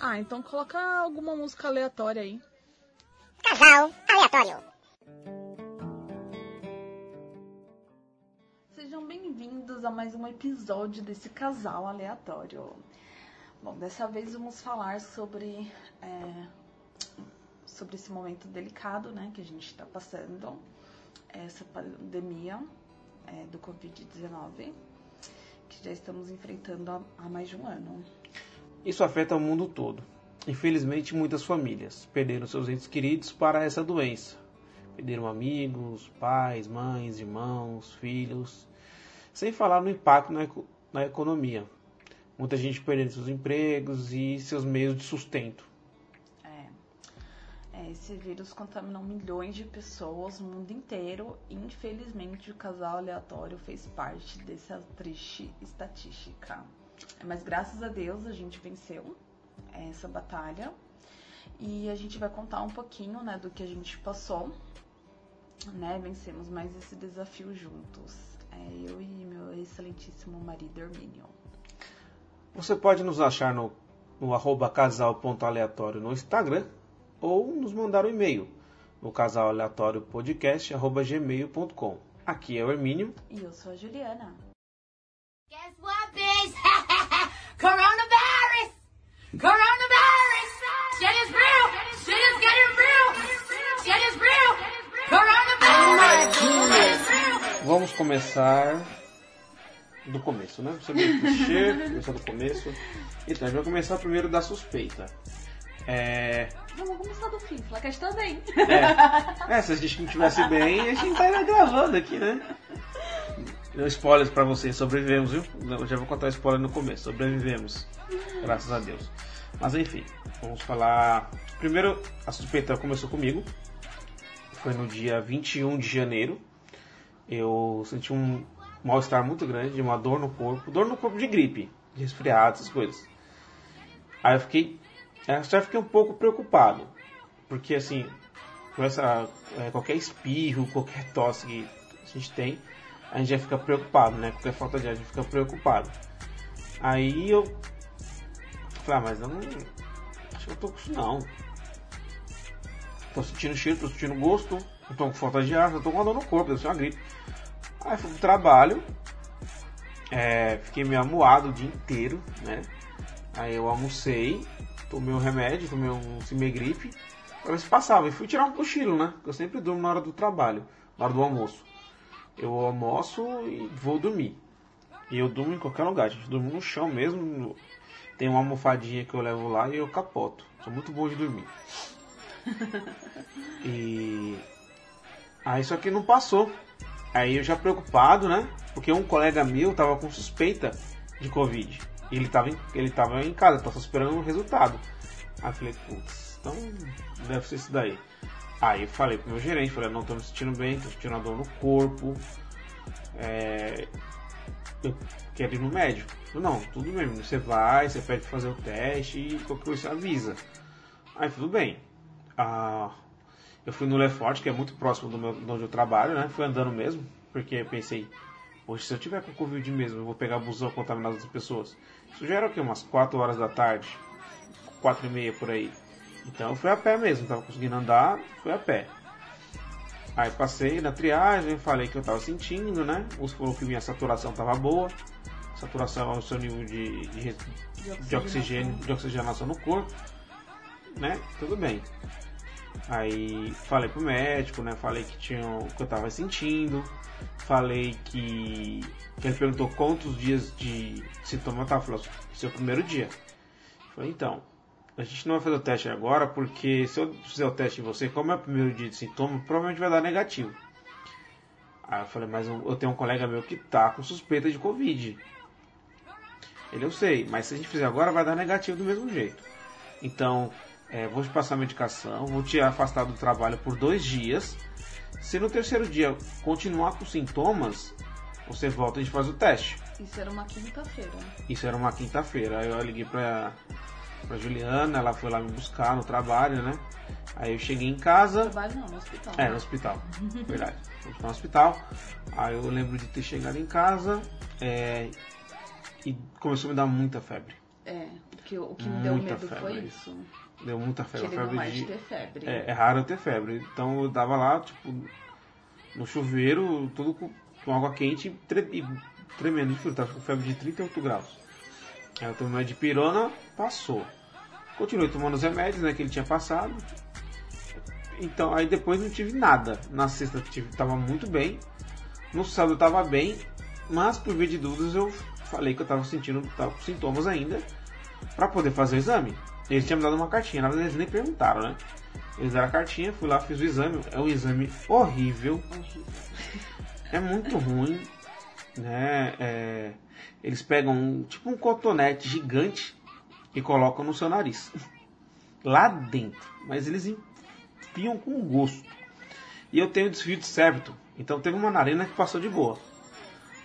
Ah, então coloca alguma música aleatória aí. Casal aleatório. Sejam bem-vindos a mais um episódio desse casal aleatório. Bom, dessa vez vamos falar sobre, é, sobre esse momento delicado né, que a gente está passando, essa pandemia é, do Covid-19, que já estamos enfrentando há, há mais de um ano. Isso afeta o mundo todo. Infelizmente, muitas famílias perderam seus entes queridos para essa doença. Perderam amigos, pais, mães, irmãos, filhos. Sem falar no impacto na, na economia. Muita gente perdendo seus empregos e seus meios de sustento. É, é, esse vírus contaminou milhões de pessoas no mundo inteiro e infelizmente o casal aleatório fez parte dessa triste estatística. É, Mas graças a Deus a gente venceu essa batalha e a gente vai contar um pouquinho né, do que a gente passou. Né, vencemos mais esse desafio juntos. É, eu e meu excelentíssimo marido Hermínio. Você pode nos achar no, no arroba casal.aleatório no Instagram ou nos mandar um e-mail no casalaleatóriopodcast.gmail.com. Aqui é o Hermínio. E eu sou a Juliana. Guess what, bitch? Coronavirus! Coronavirus! Shit is real! Shit is getting real! Shit is real! Coronavirus! Vamos começar do começo, né? Você meio clichê, começar do começo. Então, a gente vai começar primeiro da suspeita. É. Vamos começar do fim, Flacast também. É, se a gente não estivesse bem, a gente estaria gravando aqui, né? Spoilers pra vocês, sobrevivemos, viu? Eu já vou contar spoiler no começo, sobrevivemos. Graças a Deus. Mas enfim, vamos falar. Primeiro, a suspeita começou comigo. Foi no dia 21 de janeiro. Eu senti um mal-estar muito grande, uma dor no corpo, dor no corpo de gripe, de resfriado, essas coisas. Aí eu fiquei. Já fiquei um pouco preocupado. Porque assim, com essa, é, qualquer espirro, qualquer tosse que a gente tem, a gente já fica preocupado, né? Qualquer falta de ar, a gente fica preocupado. Aí eu falei, ah, mas eu não. Acho que eu tô com isso não. Tô sentindo cheiro, tô sentindo gosto, não tô com falta de ar, eu tô com uma dor no corpo, deve ser uma gripe. Aí fui pro trabalho, é, fiquei meio amuado o dia inteiro, né? Aí eu almocei, tomei um remédio, tomei um cimegripe, pra ver se passava. E fui tirar um cochilo, né? Eu sempre durmo na hora do trabalho, na hora do almoço. Eu almoço e vou dormir. E eu durmo em qualquer lugar, gente. Durmo no chão mesmo. Tem uma almofadinha que eu levo lá e eu capoto. Sou muito bom de dormir. E aí só que não passou. Aí eu já preocupado, né? Porque um colega meu tava com suspeita de Covid. E ele tava em, ele tava em casa, tava só esperando o resultado. Aí eu falei, putz, então deve ser isso daí. Aí eu falei pro meu gerente, falei, não tô me sentindo bem, tô sentindo uma dor no corpo. É, eu quero ir no médico. Não, tudo bem, você vai, você pede pra fazer o teste e qualquer coisa avisa. Aí tudo bem. Ah, eu fui no Lefort, que é muito próximo do meu, de onde eu trabalho, né? Fui andando mesmo, porque eu pensei, poxa, se eu tiver com Covid mesmo, eu vou pegar busão contaminar outras pessoas. Isso já era o quê? Umas 4 horas da tarde, 4 e meia por aí. Então eu fui a pé mesmo, tava conseguindo andar, fui a pé. Aí passei na triagem, falei que eu tava sentindo, né? Os falou que minha saturação tava boa. Saturação é o seu nível de, de, de oxigênio, de oxigenação no corpo, né? Tudo bem. Aí falei pro médico, né? Falei que tinha o que eu tava sentindo. Falei que, que ele perguntou quantos dias de sintoma eu tava. Falou, o primeiro dia. Falei, então, a gente não vai fazer o teste agora, porque se eu fizer o teste em você, como é o primeiro dia de sintoma, provavelmente vai dar negativo. Aí eu falei, mas eu tenho um colega meu que tá com suspeita de Covid. Ele eu sei, mas se a gente fizer agora vai dar negativo do mesmo jeito. Então, é, vou te passar medicação, vou te afastar do trabalho por dois dias. Se no terceiro dia continuar com sintomas, você volta e a gente faz o teste. Isso era uma quinta-feira. Isso era uma quinta-feira. Aí eu liguei pra, pra Juliana, ela foi lá me buscar no trabalho, né? Aí eu cheguei em casa. Trabalho não, no hospital. É, no hospital. Verdade. Fui no hospital. Aí eu lembro de ter chegado em casa é, e começou a me dar muita febre. É, o que, o que me deu Muita medo foi febre. isso. Deu muita febre. febre de... ter febre. É, é raro eu ter febre. Então eu tava lá, tipo, no chuveiro, tudo com, água quente e, e tremendo de frio. Tava com febre de 38 graus. Tomei uma de pirona, passou. Continuei tomando os remédios, né, que ele tinha passado. Então, aí depois não tive nada. Na sexta tive, tava muito bem. No sábado tava bem. Mas por via de dúvidas eu falei que eu tava sentindo tava com sintomas ainda. Pra poder fazer o exame. Eles tinham me dado uma cartinha. Na verdade eles nem perguntaram, né? Eles deram a cartinha, fui lá, fiz o exame. É um exame horrível. Horrível. É muito ruim, né? É, eles pegam um, tipo um cotonete gigante e colocam no seu nariz. Lá dentro. Mas eles enfiam com gosto. E eu tenho desvio de septo. Então teve uma narina que passou de boa.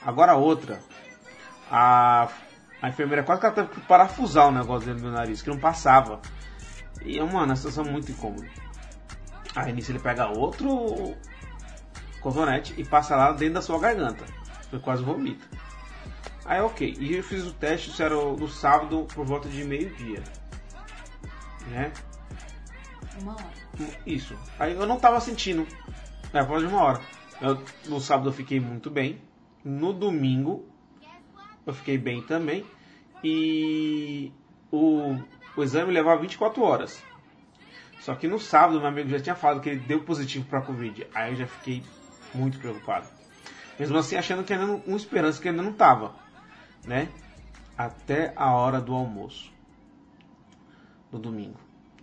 Agora outra. A, a enfermeira quase que ela teve que parafusar o negócio dentro do meu nariz, que não passava. E, mano, a situação é muito incômoda. Aí nisso ele pega outro cotonete e passa lá dentro da sua garganta. Foi quase vomita. Aí ok, e eu fiz o teste, isso era no sábado por volta de meio-dia. Né? Uma hora. Isso. Aí eu não tava sentindo. É, após de uma hora. Eu- no sábado eu fiquei muito bem. No domingo eu fiquei bem também. E o, o exame levava 24 horas. Só que no sábado meu amigo já tinha falado que ele deu positivo para Covid. Aí eu já fiquei muito preocupado. Mesmo assim achando que ainda não, com esperança que ainda não tava. Né? Até a hora do almoço. No domingo.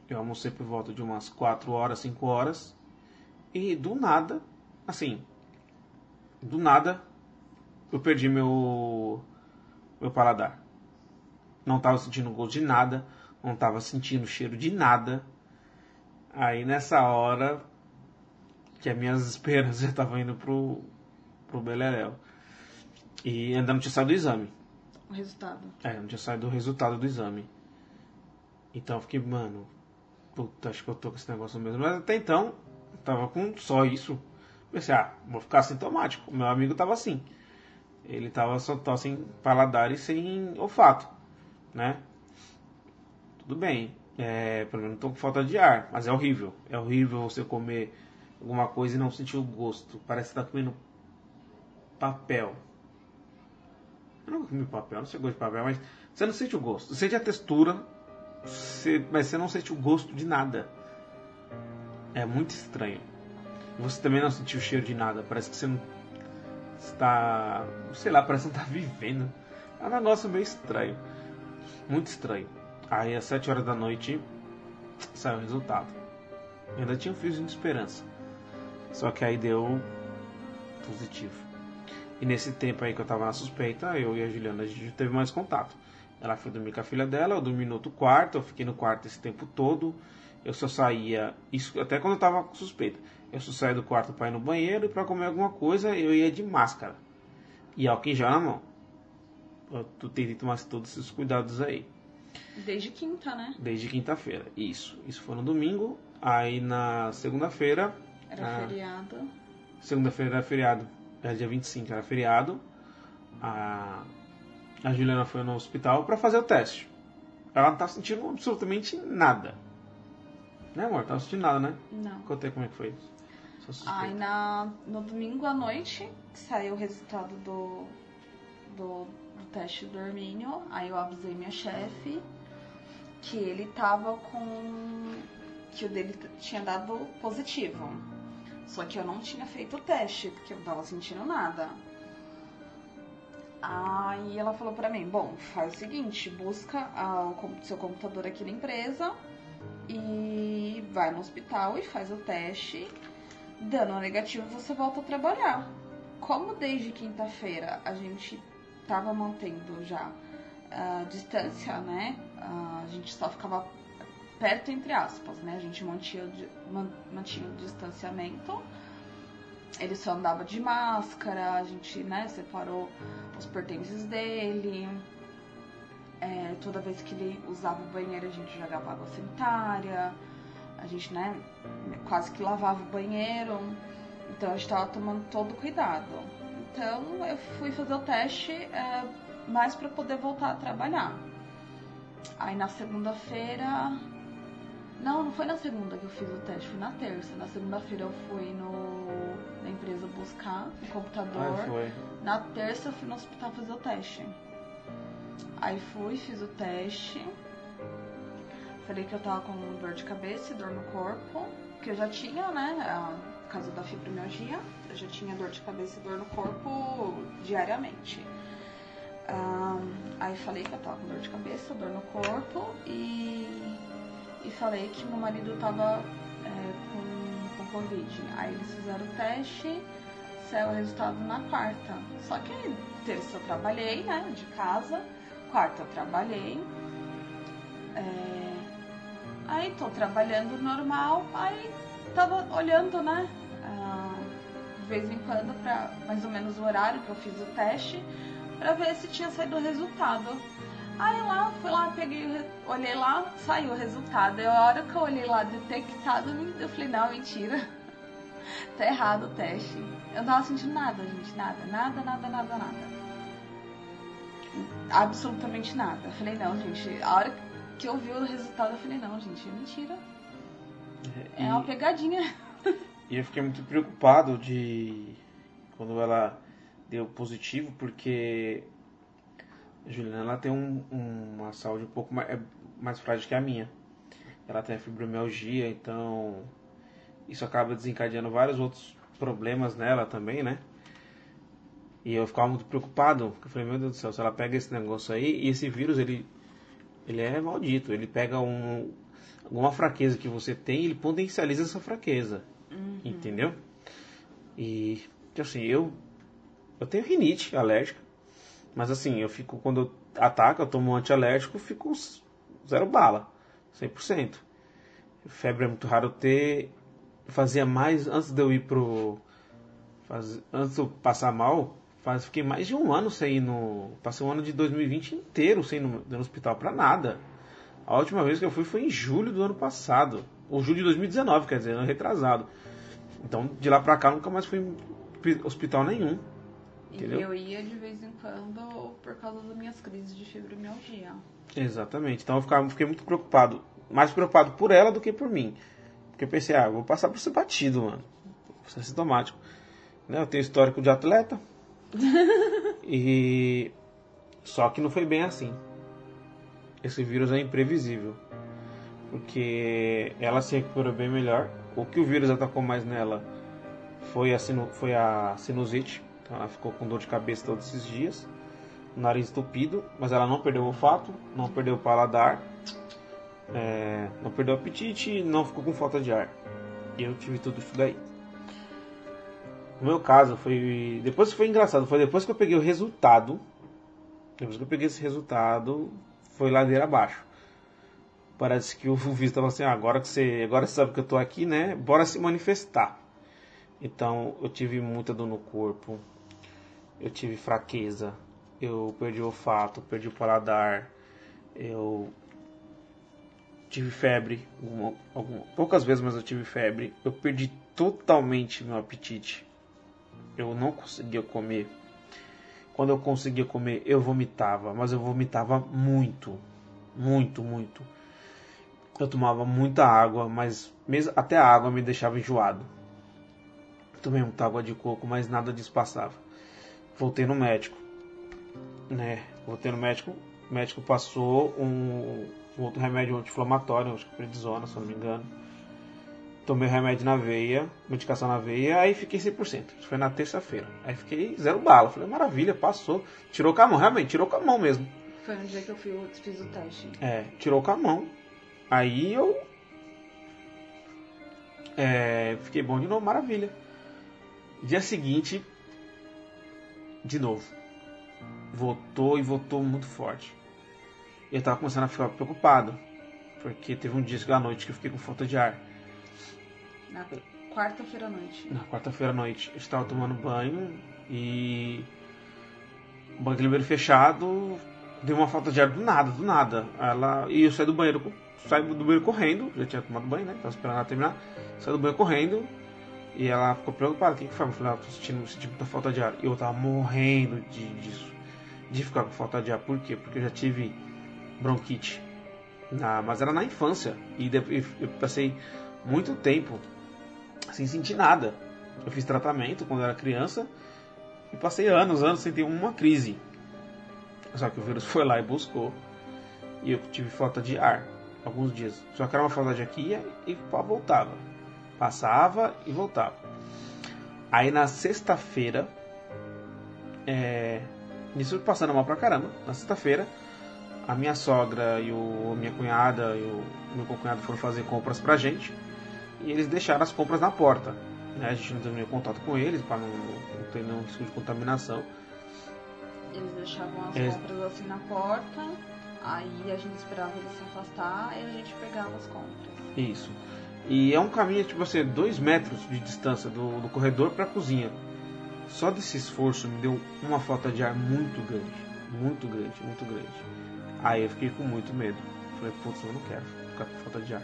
Eu almocei por volta de umas 4 horas, 5 horas. E do nada, assim, do nada, eu perdi meu, meu paladar. Não tava sentindo gosto de nada, não tava sentindo cheiro de nada. Aí nessa hora, que as minhas esperanças já estavam indo pro, pro Beleléu. E ainda não tinha saído do exame. O resultado. É, não tinha saído o resultado do exame. Então eu fiquei, mano, puta, acho que eu tô com esse negócio mesmo. Mas até então, tava com só isso. Pensei, ah, vou ficar sintomático. Meu amigo tava assim. Ele tava só tó sem paladar e sem olfato, né? Tudo bem. É, pelo menos tô com falta de ar, mas é horrível. É horrível você comer alguma coisa e não sentir o gosto. Parece que tá comendo papel. Eu nunca comi papel, não sei o gosto de papel, mas você não sente o gosto. Você sente a textura, você- mas você não sente o gosto de nada. É muito estranho. Você também não sentiu o cheiro de nada. Parece que você não está. Sei lá, parece que não está vivendo. É um negócio meio estranho. Muito estranho. Aí às 7 horas da noite saiu o resultado. Eu ainda tinha um fiozinho de esperança. Só que aí deu positivo. E nesse tempo aí que eu tava na suspeita, eu e a Juliana a gente teve mais contato. Ela foi dormir com a filha dela, eu dormi no outro quarto, eu fiquei no quarto esse tempo todo. Eu só saía, isso até quando eu tava com suspeita. Eu só saía do quarto para ir no banheiro e para comer alguma coisa, eu ia de máscara. E álcool em gel na mão. Eu tô- tentei tomar todos esses cuidados aí. Desde quinta, né? Desde quinta-feira. Isso. Isso foi no domingo. Aí na segunda-feira. Era feriado. Segunda-feira era feriado. Era dia 25, era feriado. A, a Juliana foi no hospital para fazer o teste. Ela não tá sentindo absolutamente nada. Né, amor? Tá sentindo nada, né? Não. Contei como é que foi isso. Aí na, no domingo à noite saiu o resultado do, do, do teste do Hermínio. Aí eu avisei minha chefe que ele tava com. que o dele tinha dado positivo. Só que eu não tinha feito o teste, porque eu não tava sentindo nada. Aí ela falou pra mim, bom, faz o seguinte, busca ah, o seu computador aqui na empresa e vai no hospital e faz o teste Dando negativo, você volta a trabalhar. Como desde quinta-feira a gente tava mantendo já a distância, né? Ah, a gente só ficava perto entre aspas, né? A gente mantinha, mantinha o distanciamento. Ele só andava de máscara, a gente, né, separou os pertences dele. É, toda vez que ele usava o banheiro, a gente jogava água sanitária. A gente, né, quase que lavava o banheiro. Então a gente tava tomando todo cuidado. Então eu fui fazer o teste é, mais para poder voltar a trabalhar. Aí na segunda-feira. Não, não foi na segunda que eu fiz o teste, foi na terça. Na segunda-feira eu fui no, na empresa buscar o computador. Ah, foi. Na terça eu fui no hospital fazer o teste. Aí fui, fiz o teste. Falei que eu tava com dor de cabeça e dor no corpo. Que eu já tinha, né? Por causa da fibromialgia. Eu já tinha dor de cabeça e dor no corpo diariamente. Ah, aí falei que eu tava com dor de cabeça, dor no corpo e, e falei que meu marido tava é, com, com Covid. Aí eles fizeram o teste, saiu o resultado na quarta. Só que terça eu trabalhei, né, de casa, quarta eu trabalhei. É, aí tô trabalhando normal, aí tava olhando, né, de vez em quando, pra mais ou menos o horário que eu fiz o teste, pra ver se tinha saído o resultado. Aí lá, fui lá, peguei, olhei lá, saiu o resultado. E a hora que eu olhei lá, detectado, eu falei, não, mentira. tá errado o teste. Eu não tava sentindo nada, gente, nada, nada, nada, nada, nada. Absolutamente nada. Eu falei, não, gente, a hora que eu vi o resultado, eu falei, não, gente, é mentira. É uma E- pegadinha. E eu fiquei muito preocupado de quando ela deu positivo, porque Juliana ela tem um- uma saúde um pouco mais, é mais frágil que a minha. Ela tem a fibromialgia, então isso acaba desencadeando vários outros problemas nela também, né? E eu ficava muito preocupado, porque eu falei, meu Deus do céu, se ela pega esse negócio aí, e esse vírus, ele, ele é maldito, ele pega um, alguma fraqueza que você tem, ele potencializa essa fraqueza. Entendeu? E assim, eu eu tenho rinite alérgica, mas assim, eu fico quando eu ataco, eu tomo um antialérgico, fico zero bala, 100%. Febre é muito raro ter. Fazia mais antes de eu ir pro faz- antes de eu passar mal, faz, fiquei mais de um ano sem ir no, passei um ano de 2020 inteiro sem ir no, no hospital pra nada. A última vez que eu fui foi em julho do ano passado. Ou julho de 2019, quer dizer, ano retrasado. Então, de lá pra cá, nunca mais fui em pi- hospital nenhum. Entendeu? E eu ia de vez em quando por causa das minhas crises de fibromialgia. Exatamente. Então, eu ficava, fiquei muito preocupado. Mais preocupado por ela do que por mim. Porque eu pensei, ah, vou passar por ser batido, mano. Vou ser sintomático. Né? Eu tenho histórico de atleta. e. Só que não foi bem assim. Esse vírus é imprevisível. Porque ela se recuperou bem melhor. O que o vírus atacou mais nela foi a, sinu- foi a sinusite. Então ela ficou com dor de cabeça todos esses dias. Nariz entupido, mas ela não perdeu o olfato, não perdeu o paladar, é, não perdeu o apetite, não ficou com falta de ar. E eu tive tudo isso daí. No meu caso, foi. Depois foi engraçado, foi depois que eu peguei o resultado. Depois que eu peguei esse resultado, foi ladeira abaixo. Parece que o visto estava assim, ah, agora que você. Agora você sabe que eu tô aqui, né? Bora se manifestar. Então eu tive muita dor no corpo. Eu tive fraqueza. Eu perdi o olfato, perdi o paladar. Eu tive febre, alguma, alguma- poucas vezes, mas eu tive febre. Eu perdi totalmente meu apetite. Eu não conseguia comer. Quando eu conseguia comer, eu vomitava, mas eu vomitava muito, muito, muito. Eu tomava muita água, mas mesmo até a água me deixava enjoado. Tomei muita água de coco, mas nada disso passava. Voltei no médico, né? Voltei no médico, o médico passou um, um outro remédio anti-inflamatório, acho que prednisona, se eu não me engano. Tomei o remédio na veia, medicação na veia, aí fiquei 100%. Isso foi na terça-feira. Aí fiquei zero bala. Falei, maravilha, passou. Tirou com a mão, realmente, tirou com a mão mesmo. Foi no dia que eu fui, fiz o teste. É, tirou com a mão. Aí eu. É, fiquei bom de novo, maravilha. Dia seguinte, de novo. Voltou e voltou muito forte. Eu tava começando a ficar preocupado. Porque teve um dia à noite que eu fiquei com falta de ar. Na quarta-feira à noite. Na quarta-feira à noite, eu estava tomando banho e. O banho aquele banheiro fechado, deu uma falta de ar do nada, do nada. Ela... E eu saí do banheiro, saí do banheiro correndo, já tinha tomado banho, né? Tava esperando ela terminar. Saí do banheiro correndo e ela ficou preocupada. O que, que foi? Eu falei, ah, tô sentindo, sentindo muita falta de ar. E eu tava morrendo de, disso, de ficar com falta de ar. Por quê? Porque eu já tive bronquite. Na, mas era na infância. E de- e eu passei muito tempo sem sentir nada. Eu fiz tratamento quando era criança e passei anos, anos sem ter uma crise. Só que o vírus foi lá e buscou e eu tive falta de ar alguns dias. Só que era uma falta de ia e voltava. Passava e voltava. Aí na sexta-feira, é... nisso passando mal pra caramba. Na sexta-feira, a minha sogra e o minha cunhada e o meu cunhado foram fazer compras pra gente e eles deixaram as compras na porta. Né? A gente não teve nenhum contato com eles para não, não ter nenhum risco de contaminação. Eles deixavam as Eles- compras assim na porta, aí a gente esperava eles se afastar e a gente pegava as compras. Isso. E é um caminho, tipo assim, dois metros de distância do, do corredor para a cozinha. Só desse esforço me deu uma falta de ar muito grande. Muito grande, muito grande. Aí eu fiquei com muito medo. Falei, putz, eu não quero ficar com falta de ar.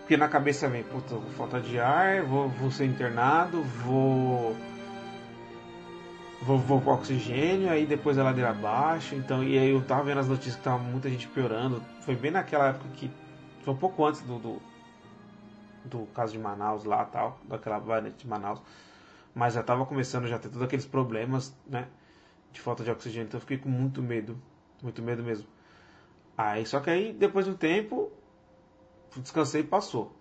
Porque na cabeça vem, putz, falta de ar, vou, vou ser internado, vou. Vou, vou oxigênio, aí depois a ladeira abaixo. Então, e aí eu tava vendo as notícias que tava muita gente piorando. Foi bem naquela época que. Foi um pouco antes do, do, do caso de Manaus lá tal, daquela variante de Manaus. Mas já tava começando já a ter todos aqueles problemas, né? De falta de oxigênio. Então eu fiquei com muito medo. Muito medo mesmo. Aí, só que aí, depois de um tempo, descansei e passou.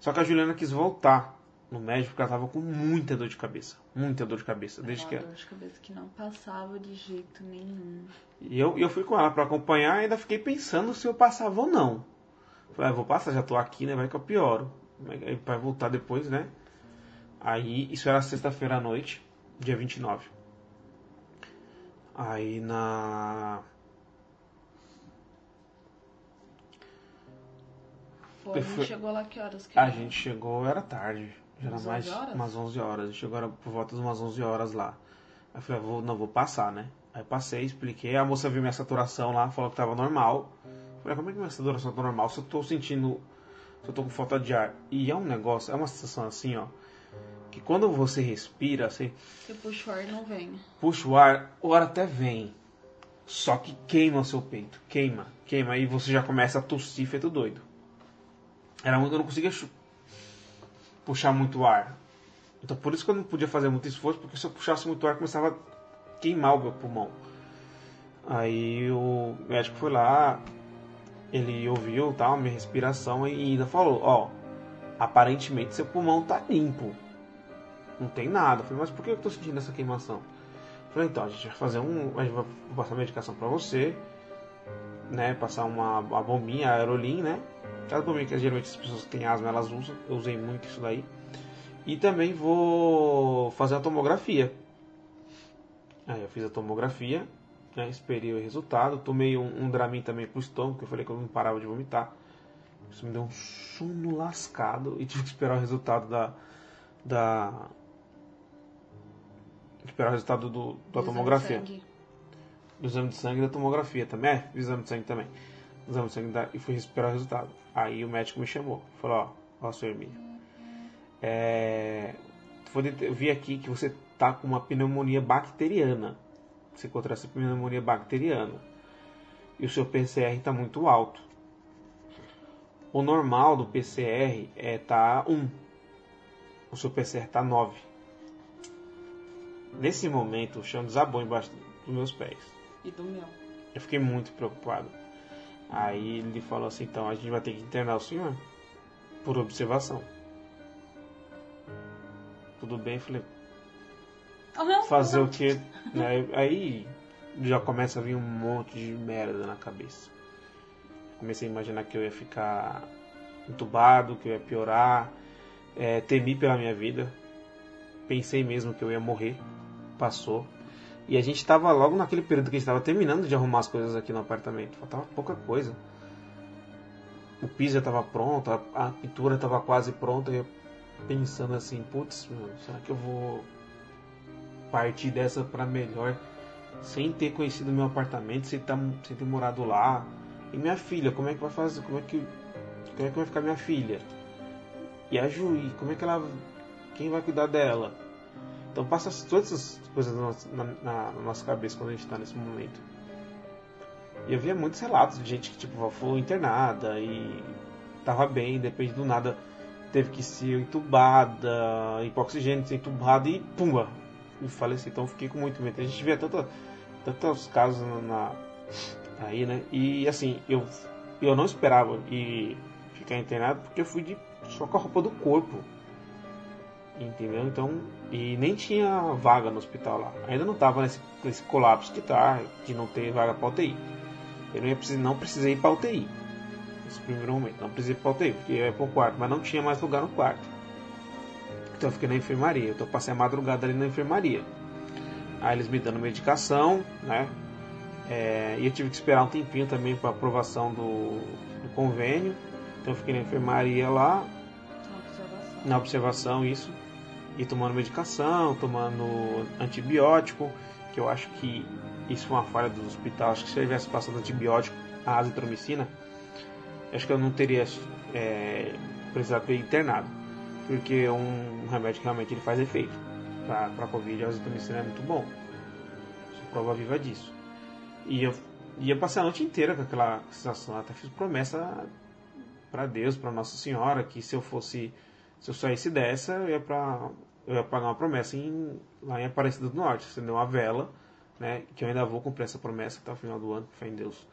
Só que a Juliana quis voltar no médico porque ela tava com muita dor de cabeça. Muita dor de cabeça. Desde que Uma dor de cabeça que não passava de jeito nenhum. E eu, eu fui com ela pra acompanhar e ainda fiquei pensando se eu passava ou não. Falei, ah, vou passar, já tô aqui, né? Vai que eu pioro. Vai voltar depois, né? Aí, isso era sexta-feira à noite, dia 29. Aí na. Foi, gente chegou lá que horas? Que A era? gente chegou, era tarde. Já era Umas mais 11 horas? umas 11 horas. A gente chegou por volta de umas 11 horas lá. Aí eu falei, ah, vou, não, vou passar, né? Aí passei, expliquei. A moça viu minha saturação lá, falou que tava normal. Eu falei, como é que minha saturação tá normal? Se eu tô sentindo. Se eu tô com falta de ar. E é um negócio, é uma sensação assim, ó. Que quando você respira, você Você puxa o ar e não vem. puxa o ar, o ar até vem. Só que queima o seu peito. Queima, queima. Aí você já começa a tossir feito doido. Era muito, eu não conseguia puxar muito ar. Então por isso que eu não podia fazer muito esforço, porque se eu puxasse muito ar começava a queimar o meu pulmão. Aí o médico foi lá, ele ouviu tal, minha respiração e ainda falou, ó, aparentemente seu pulmão tá limpo. Não tem nada. Eu falei, mas por que eu tô sentindo essa queimação? Eu falei, então, a gente vai fazer um. A gente vai passar medicação pra você, né? Passar uma, uma bombinha, aerolim, né? Aquela bombinha que geralmente as pessoas que têm asma elas usam. Eu usei muito isso daí. E também vou fazer a tomografia. Aí eu fiz a tomografia, né? esperei o resultado. Tomei um, um Dramin também pro estômago, que eu falei que eu não parava de vomitar. Isso me deu um sono lascado e tive que esperar o resultado da. da esperar o resultado do, da Exame de tomografia. sangue. Do exame de sangue e da tomografia também. É, fiz exame de sangue também. Exame de sangue da- e fui esperar o resultado. Aí o médico me chamou. Falou, ó, ó, seu Hermínio. É, eu vi aqui que você tá com uma pneumonia bacteriana. Você encontrou essa pneumonia bacteriana. E o seu PCR está muito alto. O normal do PCR é tá 1. O seu PCR tá 9. Nesse momento, o chão desabou embaixo dos meus pés. E do meu. Eu fiquei muito preocupado. Aí ele falou assim: então a gente vai ter que internar o senhor por observação. Tudo bem, falei: Aham, fazer o que? Né, Aí já começa a vir um monte de merda na cabeça. Comecei a imaginar que eu ia ficar entubado, que eu ia piorar. É, temi pela minha vida. Pensei mesmo que eu ia morrer. Passou. E a gente estava logo naquele período que a gente estava terminando de arrumar as coisas aqui no apartamento. Faltava pouca coisa. o piso já estava pronto, a, a pintura estava quase pronta, e eu pensando assim, putz, será que eu vou partir dessa para melhor sem ter conhecido meu apartamento, sem, tá, sem ter morado lá? E minha filha, como é que vai fazer? Como é que, como é que vai ficar minha filha? E a Juí, como é que ela. Quem vai cuidar dela? Então passa todas essas coisas na, na- na- nossa cabeça quando a gente está nesse momento. E eu via muitos relatos de gente que tipo foi internada e tava bem, depende do nada teve que ser entubada, ir para oxigênio, ser entubada e pumba, e faleceu. Então eu fiquei com muito medo. A gente via tanta, tantos casos na, na- aí, né? E assim, eu eu não esperava ir ficar internado porque eu fui de só com a roupa do corpo. Entendeu? Então, e nem tinha vaga no hospital lá. Ainda não tava nesse, nesse colapso que tá, de não ter vaga para UTI. Eu não, precisar, não precisei ir para UTI. Nesse primeiro momento. Não precisei ir para UTI, porque eu ia para o quarto, mas não tinha mais lugar no quarto. Então eu fiquei na enfermaria. Então eu passei a madrugada ali na enfermaria. Aí eles me dando medicação, né? É, e eu tive que esperar um tempinho também para aprovação do, do convênio. Então eu fiquei na enfermaria lá, observação. na observação isso e tomando medicação, tomando antibiótico, que eu acho que isso foi uma falha do hospital. Acho que se eu tivesse passado antibiótico, a azitromicina, acho que eu não teria é, precisado ter internado, porque é um remédio que realmente ele faz efeito. Para Covid, a azitromicina é muito bom. Sou prova viva disso. E eu ia passar a noite inteira com aquela sensação. Até fiz promessa para Deus, para Nossa Senhora, que se eu fosse, se eu saísse dessa, eu ia para eu ia pagar uma promessa em, lá em Aparecida do Norte, acender uma vela, né, que eu ainda vou cumprir essa promessa até o final do ano, fé em Deus.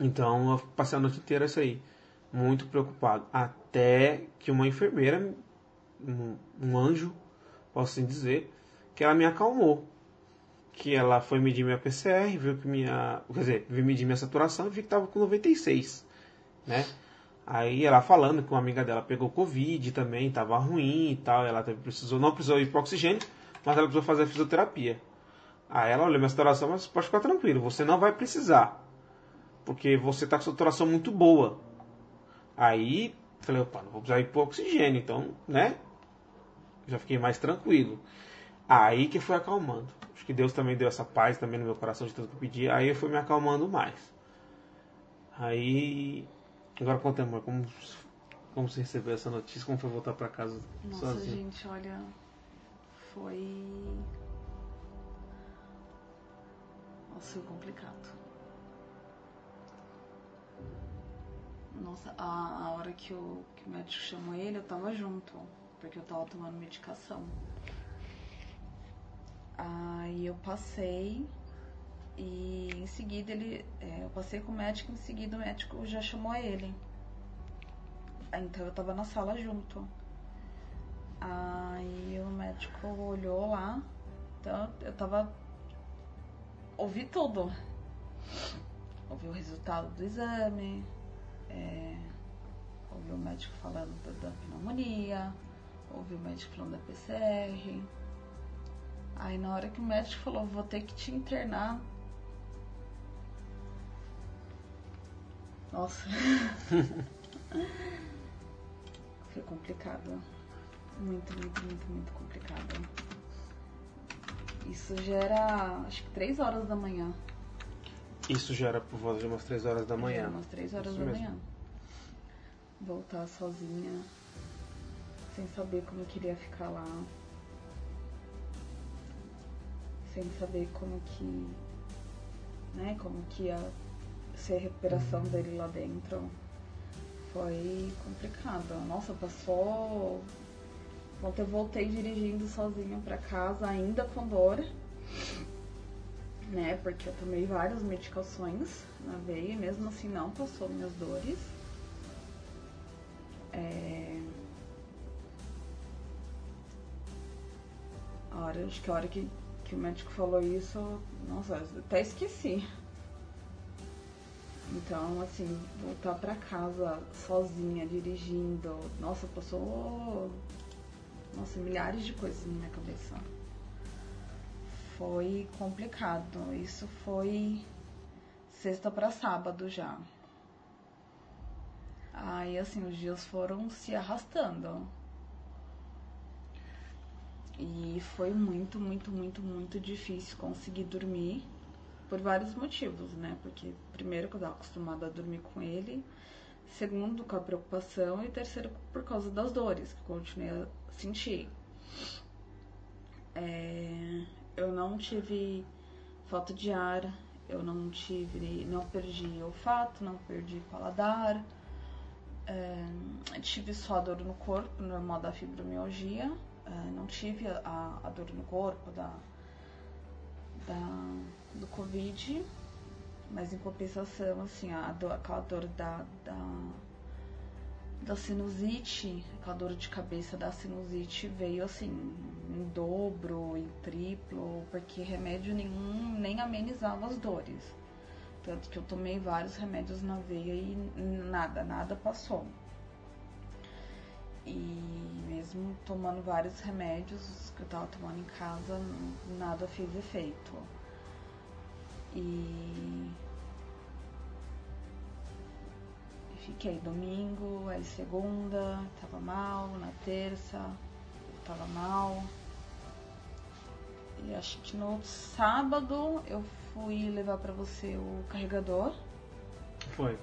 Então eu passei a noite inteira isso aí, muito preocupado, até que uma enfermeira, um, um anjo, posso assim dizer, que ela me acalmou que ela foi medir minha PCR, viu que minha, quer dizer, viu medir minha saturação e viu que estava com 96, né? Aí ela falando que uma amiga dela pegou Covid também, estava ruim e tal, ela precisou, não precisou ir para oxigênio, mas ela precisou fazer fisioterapia. Aí ela olhou minha saturação, mas pode ficar tranquilo, você não vai precisar, porque você está com saturação muito boa. Aí falei, opa, não vou precisar ir para oxigênio, então, né? Já fiquei mais tranquilo. Aí que foi acalmando. Acho que Deus também deu essa paz também no meu coração de tudo que eu pedi. Aí eu fui me acalmando mais. Aí. Agora conta, amor, como, como você recebeu essa notícia? Como foi voltar pra casa Nossa, sozinho? gente, olha. Foi. Nossa, foi complicado. Nossa, a, a hora que o, que o médico chamou ele, eu tava junto. Porque eu tava tomando medicação. Aí eu passei e em seguida ele. é, eu passei com o médico, em seguida o médico já chamou ele. Então eu tava na sala junto. Aí o médico olhou lá. Então eu tava. Ouvi tudo. Ouvi o resultado do exame. É, ouvi o médico falando da, da pneumonia. Ouvi o médico falando da PCR. Aí na hora que o médico falou, vou ter que te internar. Nossa. Foi complicado. Muito, muito, muito, muito complicado. Isso já era, acho que 3 horas da manhã. Isso já era por volta de umas 3 horas da Já manhã. era umas 3 horas Isso da mesmo. manhã. Voltar sozinha, sem saber como eu queria ficar lá. Sem saber como que. né, como que ia ser a recuperação dele lá dentro. Foi complicado. Nossa, passou. Ontem eu voltei dirigindo sozinha pra casa, ainda com dor. Né? Porque eu tomei várias medicações na veia e mesmo assim não passou minhas dores. É... A hora, acho que a hora que, que o médico falou isso, nossa, até esqueci. Então, assim, voltar pra casa sozinha, dirigindo, nossa, passou nossa, milhares de coisas na minha cabeça. Foi complicado. Isso foi sexta pra sábado já. Aí, assim, os dias foram se arrastando. E foi muito, muito, muito, muito difícil conseguir dormir por vários motivos, né? Porque, primeiro, que eu estava acostumada a dormir com ele, segundo, com a preocupação, e terceiro, por causa das dores que continuei a sentir. É, eu não tive falta de ar, eu não tive, não perdi olfato, não perdi paladar, é, tive só dor no corpo, normal da fibromialgia, é, não tive a, a dor no corpo da, da, do Covid, mas em compensação, assim, a dor, aquela dor da, da, da sinusite, aquela dor de cabeça da sinusite veio assim, em dobro, em triplo, porque remédio nenhum nem amenizava as dores. Tanto que eu tomei vários remédios na veia e nada, nada passou. E mesmo tomando vários remédios que eu tava tomando em casa, nada fez efeito. E fiquei domingo, aí segunda, tava mal, na terça, tava mal. E acho que no sábado eu fui levar pra você o carregador. Foi.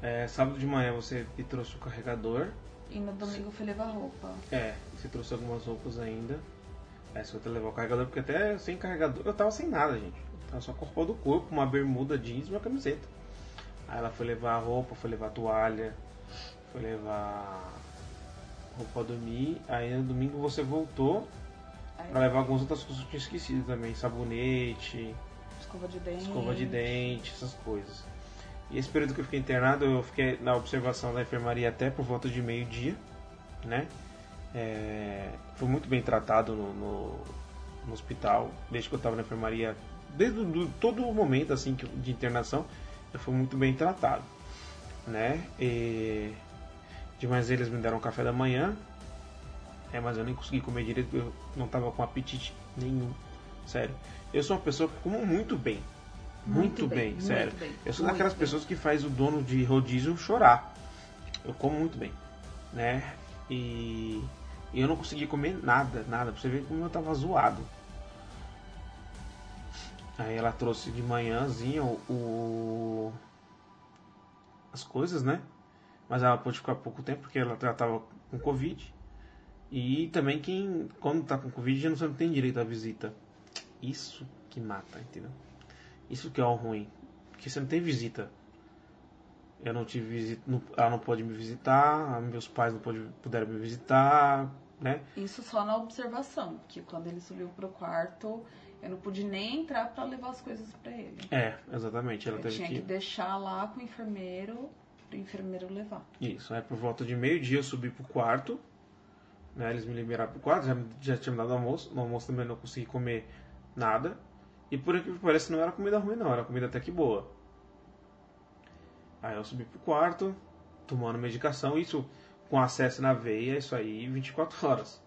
É, sábado de manhã você me trouxe o carregador. E no domingo eu fui levar roupa. É, você trouxe algumas roupas ainda. É, você vai levar o carregador, porque até sem carregador eu tava sem nada, gente. Eu tava só com a roupa do corpo, uma bermuda jeans e uma camiseta. Aí ela foi levar a roupa, foi levar a toalha, foi levar roupa pra dormir. Aí no domingo você voltou Aí, pra levar algumas outras coisas que eu tinha esquecido também. Sabonete, escova de dente. escova de dente, essas coisas. E esse período que eu fiquei internado, eu fiquei na observação da enfermaria até por volta de meio-dia, né? É, fui muito bem tratado no, no, no hospital, desde que eu estava na enfermaria, desde do, todo o momento assim de internação, eu fui muito bem tratado, né? E, de mais eles me deram café da manhã, é, mas eu nem consegui comer direito, eu não estava com apetite nenhum, sério. Eu sou uma pessoa que como muito bem, muito, bem, muito sério. bem, Eu sou muito daquelas bem. pessoas que faz o dono de rodízio chorar. Eu como muito bem, né? E, e eu não consegui comer nada, nada. Pra você ver como eu tava zoado. Aí ela trouxe de manhãzinha o, o- as coisas, né? Mas ela pôde ficar pouco tempo porque ela já tava com Covid. E também quem, quando tá com Covid, já não tem direito à visita. Isso que mata, entendeu? Isso que é o ruim. Porque você não tem visita. Eu não tive visita. não- Ela não pode me visitar, meus pais não pode, puderam me visitar, né? Isso só na observação, que quando ele subiu pro quarto, eu não pude nem entrar pra levar as coisas pra ele. É, exatamente. Ela Eu tinha que que. deixar lá com o enfermeiro, pro enfermeiro levar. Isso, aí por volta de meio-dia eu subi pro quarto. Né, eles me liberaram pro quarto, já, já tinham me dado almoço. No almoço também não consegui comer nada. E por aqui parece não era comida ruim não, era comida até que boa. Aí eu subi pro quarto, tomando medicação, isso com acesso na veia, isso aí 24 horas.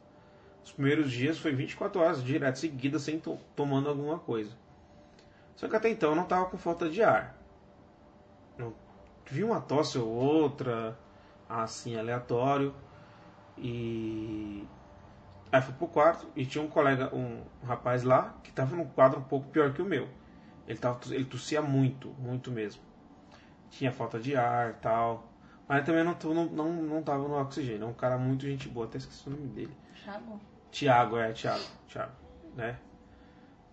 Os primeiros dias foi 24 horas direto seguida sem to tomando alguma coisa. Só que até então eu não tava com falta de ar. Vi uma tosse ou outra, assim, aleatório. E aí fui pro quarto e tinha um colega, um rapaz lá, que tava num quadro um pouco pior que o meu. Ele, tava, ele tossia muito, muito mesmo. Tinha falta de ar tal. Mas também não, não, não, não tava no oxigênio. É um cara muito gente boa, até esqueci o nome dele. Thiago? Tiago, é, Tiago, Tiago, né?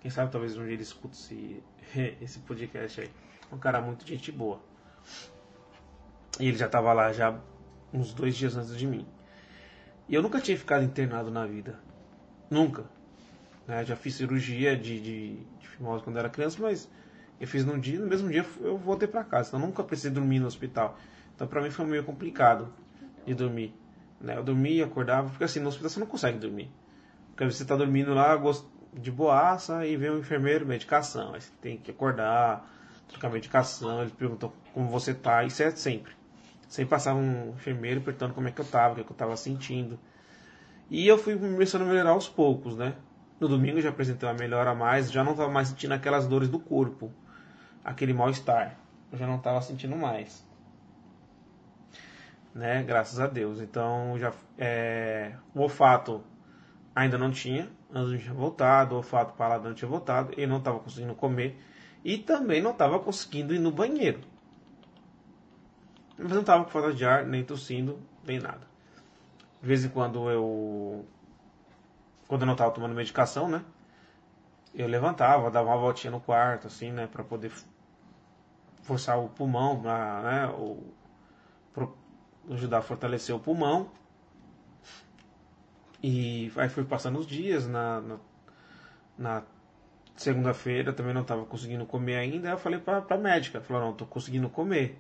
Quem sabe talvez um dia ele escute esse, esse podcast aí. Um cara muito gente boa. E ele já tava lá já uns dois dias antes de mim. E eu nunca tinha ficado internado na vida. Nunca. Né? Já fiz cirurgia de, de, de fimose quando era criança, mas eu fiz num dia, no mesmo dia eu voltei pra casa. Então eu nunca precisei dormir no hospital. Então pra mim foi meio complicado de dormir. Né? Eu dormia, acordava, porque assim, no hospital você não consegue dormir. Porque você tá dormindo lá de boaça e vem um enfermeiro, medicação. Aí você tem que acordar, trocar medicação, eles perguntam como você tá, isso é sempre. Sempre passava um enfermeiro perguntando como é que eu tava, o que, é que eu tava sentindo. E eu fui começando a melhorar aos poucos, né? No domingo já apresentei uma melhora a mais, já não tava mais sentindo aquelas dores do corpo, aquele mal-estar. Eu já não tava sentindo mais. né? Graças a Deus. Então já é, o olfato ainda não tinha, antes não tinha voltado, o olfato paladar não tinha voltado, ele não estava conseguindo comer e também não estava conseguindo ir no banheiro. Mas não estava com falta de ar, nem tossindo, nem nada. De vez em quando eu. Quando eu não estava tomando medicação, né? Eu levantava, dava uma voltinha no quarto, assim, né? Pra poder forçar o pulmão, pra, né? O, ajudar a fortalecer o pulmão. E aí fui passando os dias na, na, na segunda-feira também não estava conseguindo comer ainda. Eu falei para a médica, falou, não, estou conseguindo comer.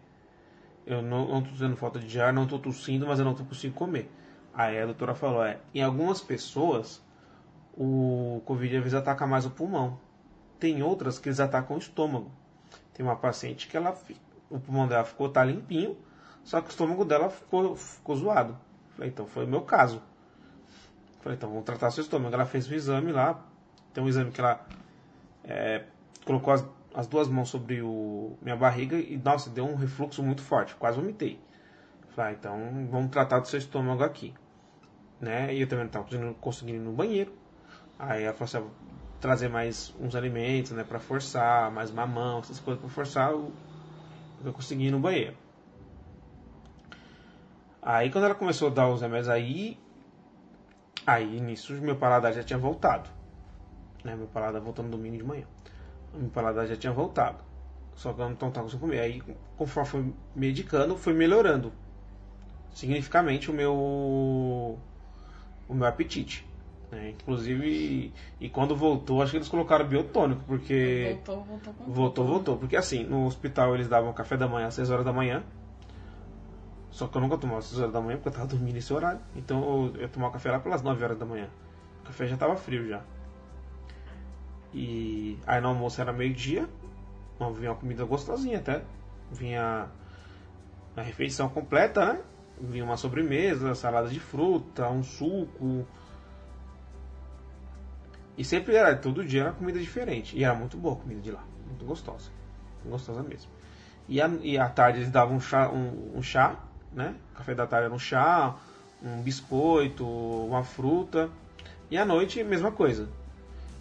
Eu não estou tendo falta de ar, não estou tossindo, mas eu não estou conseguindo comer. Aí a doutora falou, é, em algumas pessoas o Covid às vezes ataca mais o pulmão. Tem outras que eles atacam o estômago. Tem uma paciente que ela, o pulmão dela ficou tá limpinho, só que o estômago dela ficou, ficou zoado. Falei, então foi o meu caso. Falei, então vamos tratar seu estômago. Ela fez o exame lá. Tem um exame que ela é, colocou as, as, duas mãos sobre o, minha barriga e, nossa, deu um refluxo muito forte. Quase vomitei. Falei, ah, então vamos tratar do seu estômago aqui. Né? E eu também não estava conseguindo, conseguindo ir no banheiro. Aí ela falou assim, ah, trazer mais uns alimentos, né, para forçar, mais mamão, essas coisas para forçar, eu, eu consegui ir no banheiro. Aí quando ela começou a dar os remédios aí, aí nisso meu paladar já tinha voltado. Né? Meu paladar voltou no domingo de manhã. Meu paladar já tinha voltado. Só que eu não estava conseguindo comer. Aí conforme foi medicando, foi melhorando significativamente o meu o meu apetite. Né? Inclusive, e, quando voltou, acho que eles colocaram biotônico, porque. Voltou, voltou Voltou, voltou. Porque assim, no hospital eles davam café da manhã às 6 horas da manhã. Só que eu nunca tomava 6 horas da manhã porque eu tava dormindo nesse horário. Então eu, eu tomava café lá pelas 9 horas da manhã. O café já tava frio já. E aí no almoço era meio-dia. Vinha uma comida gostosinha até. Vinha a refeição completa, né? Vinha uma sobremesa, salada de fruta, um suco. E sempre era, todo dia era comida diferente. E era muito boa a comida de lá. Muito gostosa. Muito gostosa mesmo. E, e à tarde eles davam um chá, um, um chá, né? Café da tarde era um chá, um biscoito, uma fruta. E à noite, mesma coisa.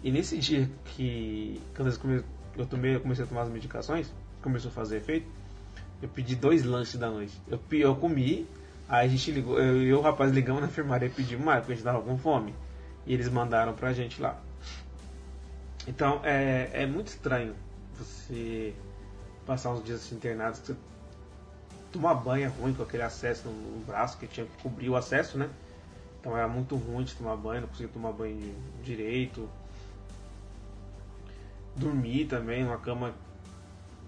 E nesse dia que, quando eu, tomei, eu comecei a tomar as medicações, começou a fazer efeito, eu pedi dois lanches da noite. Eu, eu comi, aí a gente ligou, eu e o rapaz ligamos na enfermaria e pedimos mais, porque a gente tava com fome. E eles mandaram pra gente lá. Então é, é muito estranho você passar uns dias assim, internados, você tomar banho é ruim com aquele acesso no, braço, que tinha que cobrir o acesso, né? Então era muito ruim de tomar banho, não conseguia tomar banho direito dormir também numa cama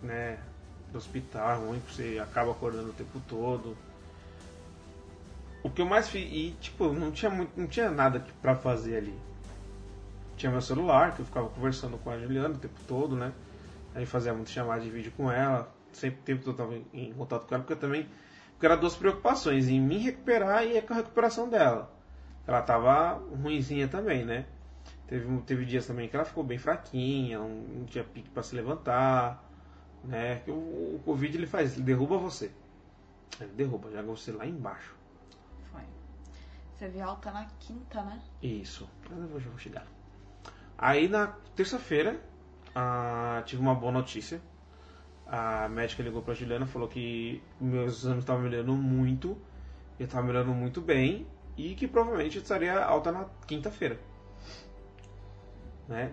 né, do hospital, é ruim, você acaba acordando o tempo todo. O que eu mais fiz, e tipo, não tinha, muito, não tinha nada pra fazer ali. Tinha meu celular, que eu ficava conversando com a Juliana o tempo todo, né? Aí fazia muita chamada de vídeo com ela, sempre tempo eu tava em contato com ela, porque eu também. Porque era duas preocupações, em me recuperar e com a recuperação dela. Ela tava ruimzinha também, né? Teve, teve dias também que ela ficou bem fraquinha, não, não tinha pique para se levantar, né? O, o Covid ele faz, ele derruba você. Ele derruba, joga você lá embaixo. Foi. Você viu alta na quinta, né? Isso. Mas eu vou, já vou chegar. Aí na terça-feira ah, tive uma boa notícia. A médica ligou pra Juliana falou que meus exames estavam melhorando muito, eu estava melhorando muito bem e que provavelmente eu estaria alta na quinta-feira né?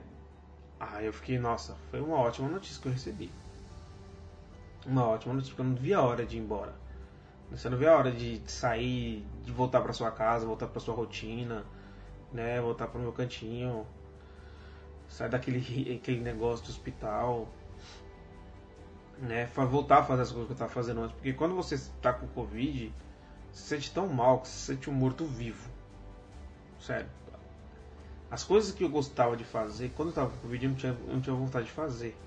Aí eu fiquei, nossa, foi uma ótima notícia que eu recebi. Uma ótima notícia, porque eu não via a hora de ir embora. Você não vê a hora de sair, de voltar para sua casa, voltar para sua rotina, né? Voltar para o meu cantinho, sair daquele aquele negócio do hospital, né? Voltar a fazer as coisas que eu estava fazendo antes, porque quando você está com covid, você se sente tão mal que você se sente um morto vivo, sério. As coisas que eu gostava de fazer, quando eu tava com Covid, eu não tinha, eu não tinha vontade de fazer.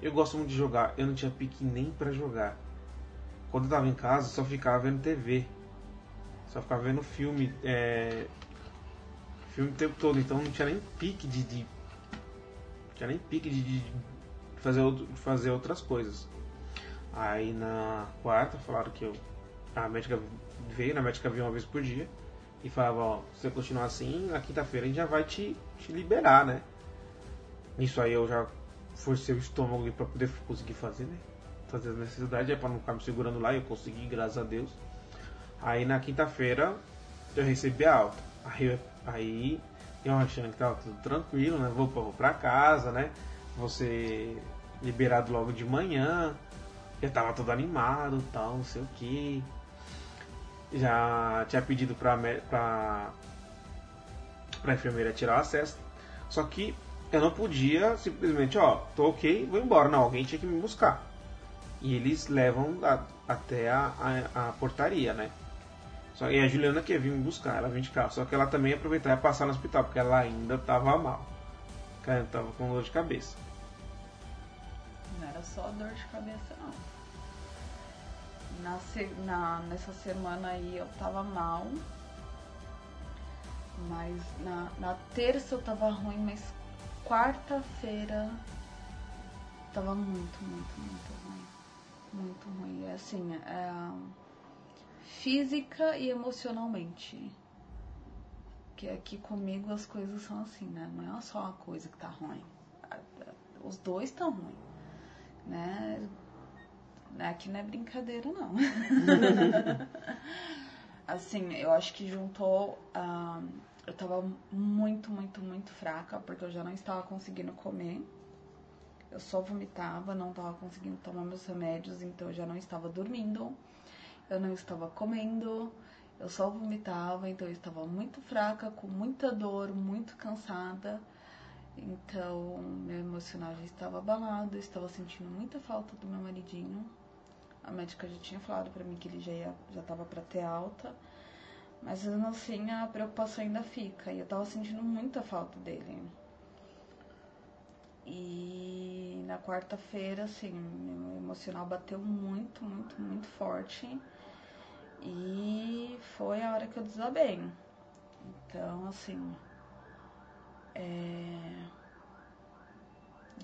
Eu gosto muito de jogar, eu não tinha pique nem para jogar. Quando eu tava em casa, só ficava vendo TV. Só ficava vendo filme, é, filme o tempo todo, então não tinha nem pique de, de não tinha nem pique de, de fazer, outro, fazer outras coisas. Aí na quarta falaram que eu, a médica veio, na médica veio uma vez por dia e falava, ó, se você continuar assim, na quinta-feira a gente já vai te, te liberar, né? Isso aí eu já forcei o estômago pra poder conseguir fazer, né? Fazer as necessidades, é pra não ficar me segurando lá, eu consegui, graças a Deus. Aí na quinta-feira eu recebi a alta. Aí, aí eu achando que tava tudo tranquilo, né? Vou, vou pra casa, né? Ser liberado logo de manhã. Já tava todo animado tal, não sei o que. Já tinha pedido pra, pra, pra enfermeira tirar o acesso. Só que eu não podia simplesmente, ó, tô ok, vou embora. Não, alguém tinha que me buscar. E eles levam a- até a, a, a portaria, né? Só, e a Juliana que vir me buscar, ela vem de carro. Só que ela também aproveitava e passar no hospital, porque ela ainda tava mal. Ela tava com dor de cabeça. Não era só dor de cabeça, não. Na, na- nessa semana aí eu tava mal. Mas na, na terça eu tava ruim, mas quarta-feira tava muito, muito, muito ruim. Muito ruim. É Assim, é, física e emocionalmente. Que aqui comigo as coisas são assim, né? Não é só uma coisa que tá ruim. A- a- Os dois estão ruins né? Aqui não é brincadeira, não. assim, eu acho que juntou. ah, eu tava muito, muito, muito fraca, porque eu já não estava conseguindo comer. Eu só vomitava, não estava conseguindo tomar meus remédios, então eu já não estava dormindo. Eu não estava comendo, eu só vomitava, então eu estava muito fraca, com muita dor, muito cansada. Então, meu emocional já estava abalado, eu estava sentindo muita falta do meu maridinho. A médica já tinha falado pra mim que ele já ia, já tava para ter alta, mas assim a preocupação ainda fica e eu tava sentindo muita falta dele. E na quarta-feira, assim, meu emocional bateu muito, muito, muito forte. E foi a hora que eu desabei. Então, assim, é,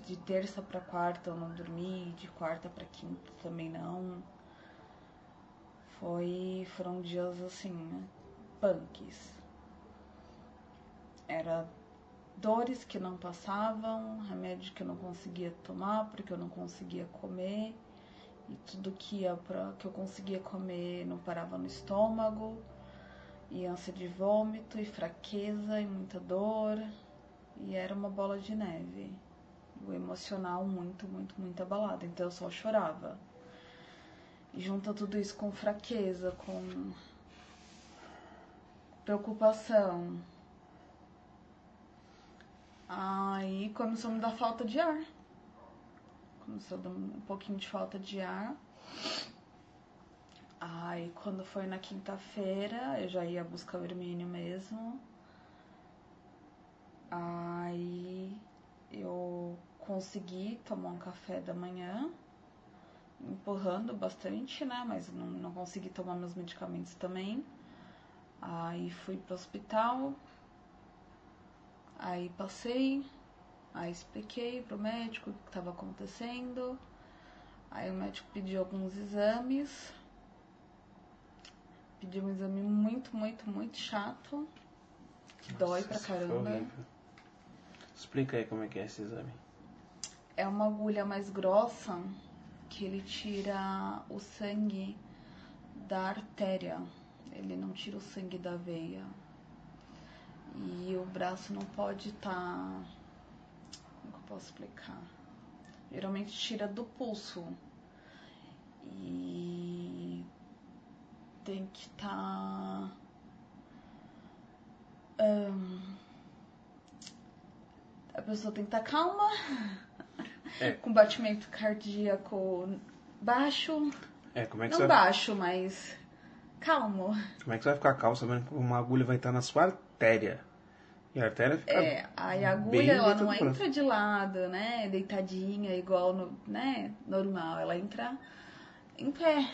de terça pra quarta eu não dormi, de quarta pra quinta também não. Foi, foram dias assim, punks. Era dores que não passavam, remédio que eu não conseguia tomar porque eu não conseguia comer. E tudo que, ia pra, que eu conseguia comer não parava no estômago. E ânsia de vômito, e fraqueza, e muita dor. E era uma bola de neve. O emocional muito, muito, muito abalado. Então eu só chorava. E junta tudo isso com fraqueza, com preocupação. Aí começou a me dar falta de ar. Começou a dar um pouquinho de falta de ar. Aí quando foi na quinta-feira, eu já ia buscar o Hermínio mesmo. Aí eu consegui tomar um café da manhã, empurrando bastante, né? Mas não, não consegui tomar meus medicamentos também. Aí fui pro hospital. Aí passei, aí expliquei pro médico o que estava acontecendo. Aí o médico pediu alguns exames. Pediu um exame muito, muito, muito chato. Que dói pra Nossa, caramba. Explica aí como é que é esse exame. É uma agulha mais grossa que ele tira o sangue da artéria. Ele não tira o sangue da veia. E o braço não pode estar. Como que eu posso explicar? Geralmente tira do pulso. E tem que estar. A pessoa tem que estar calma, É. com batimento cardíaco baixo. É, como é que Não você vai, baixo, mas calmo. como é que você vai ficar calmo sabendo que uma agulha vai estar na sua artéria? E a artéria fica. É, aí a agulha ela não entra de lado, né? Deitadinha, igual no, né? Normal. Ela entra em pé.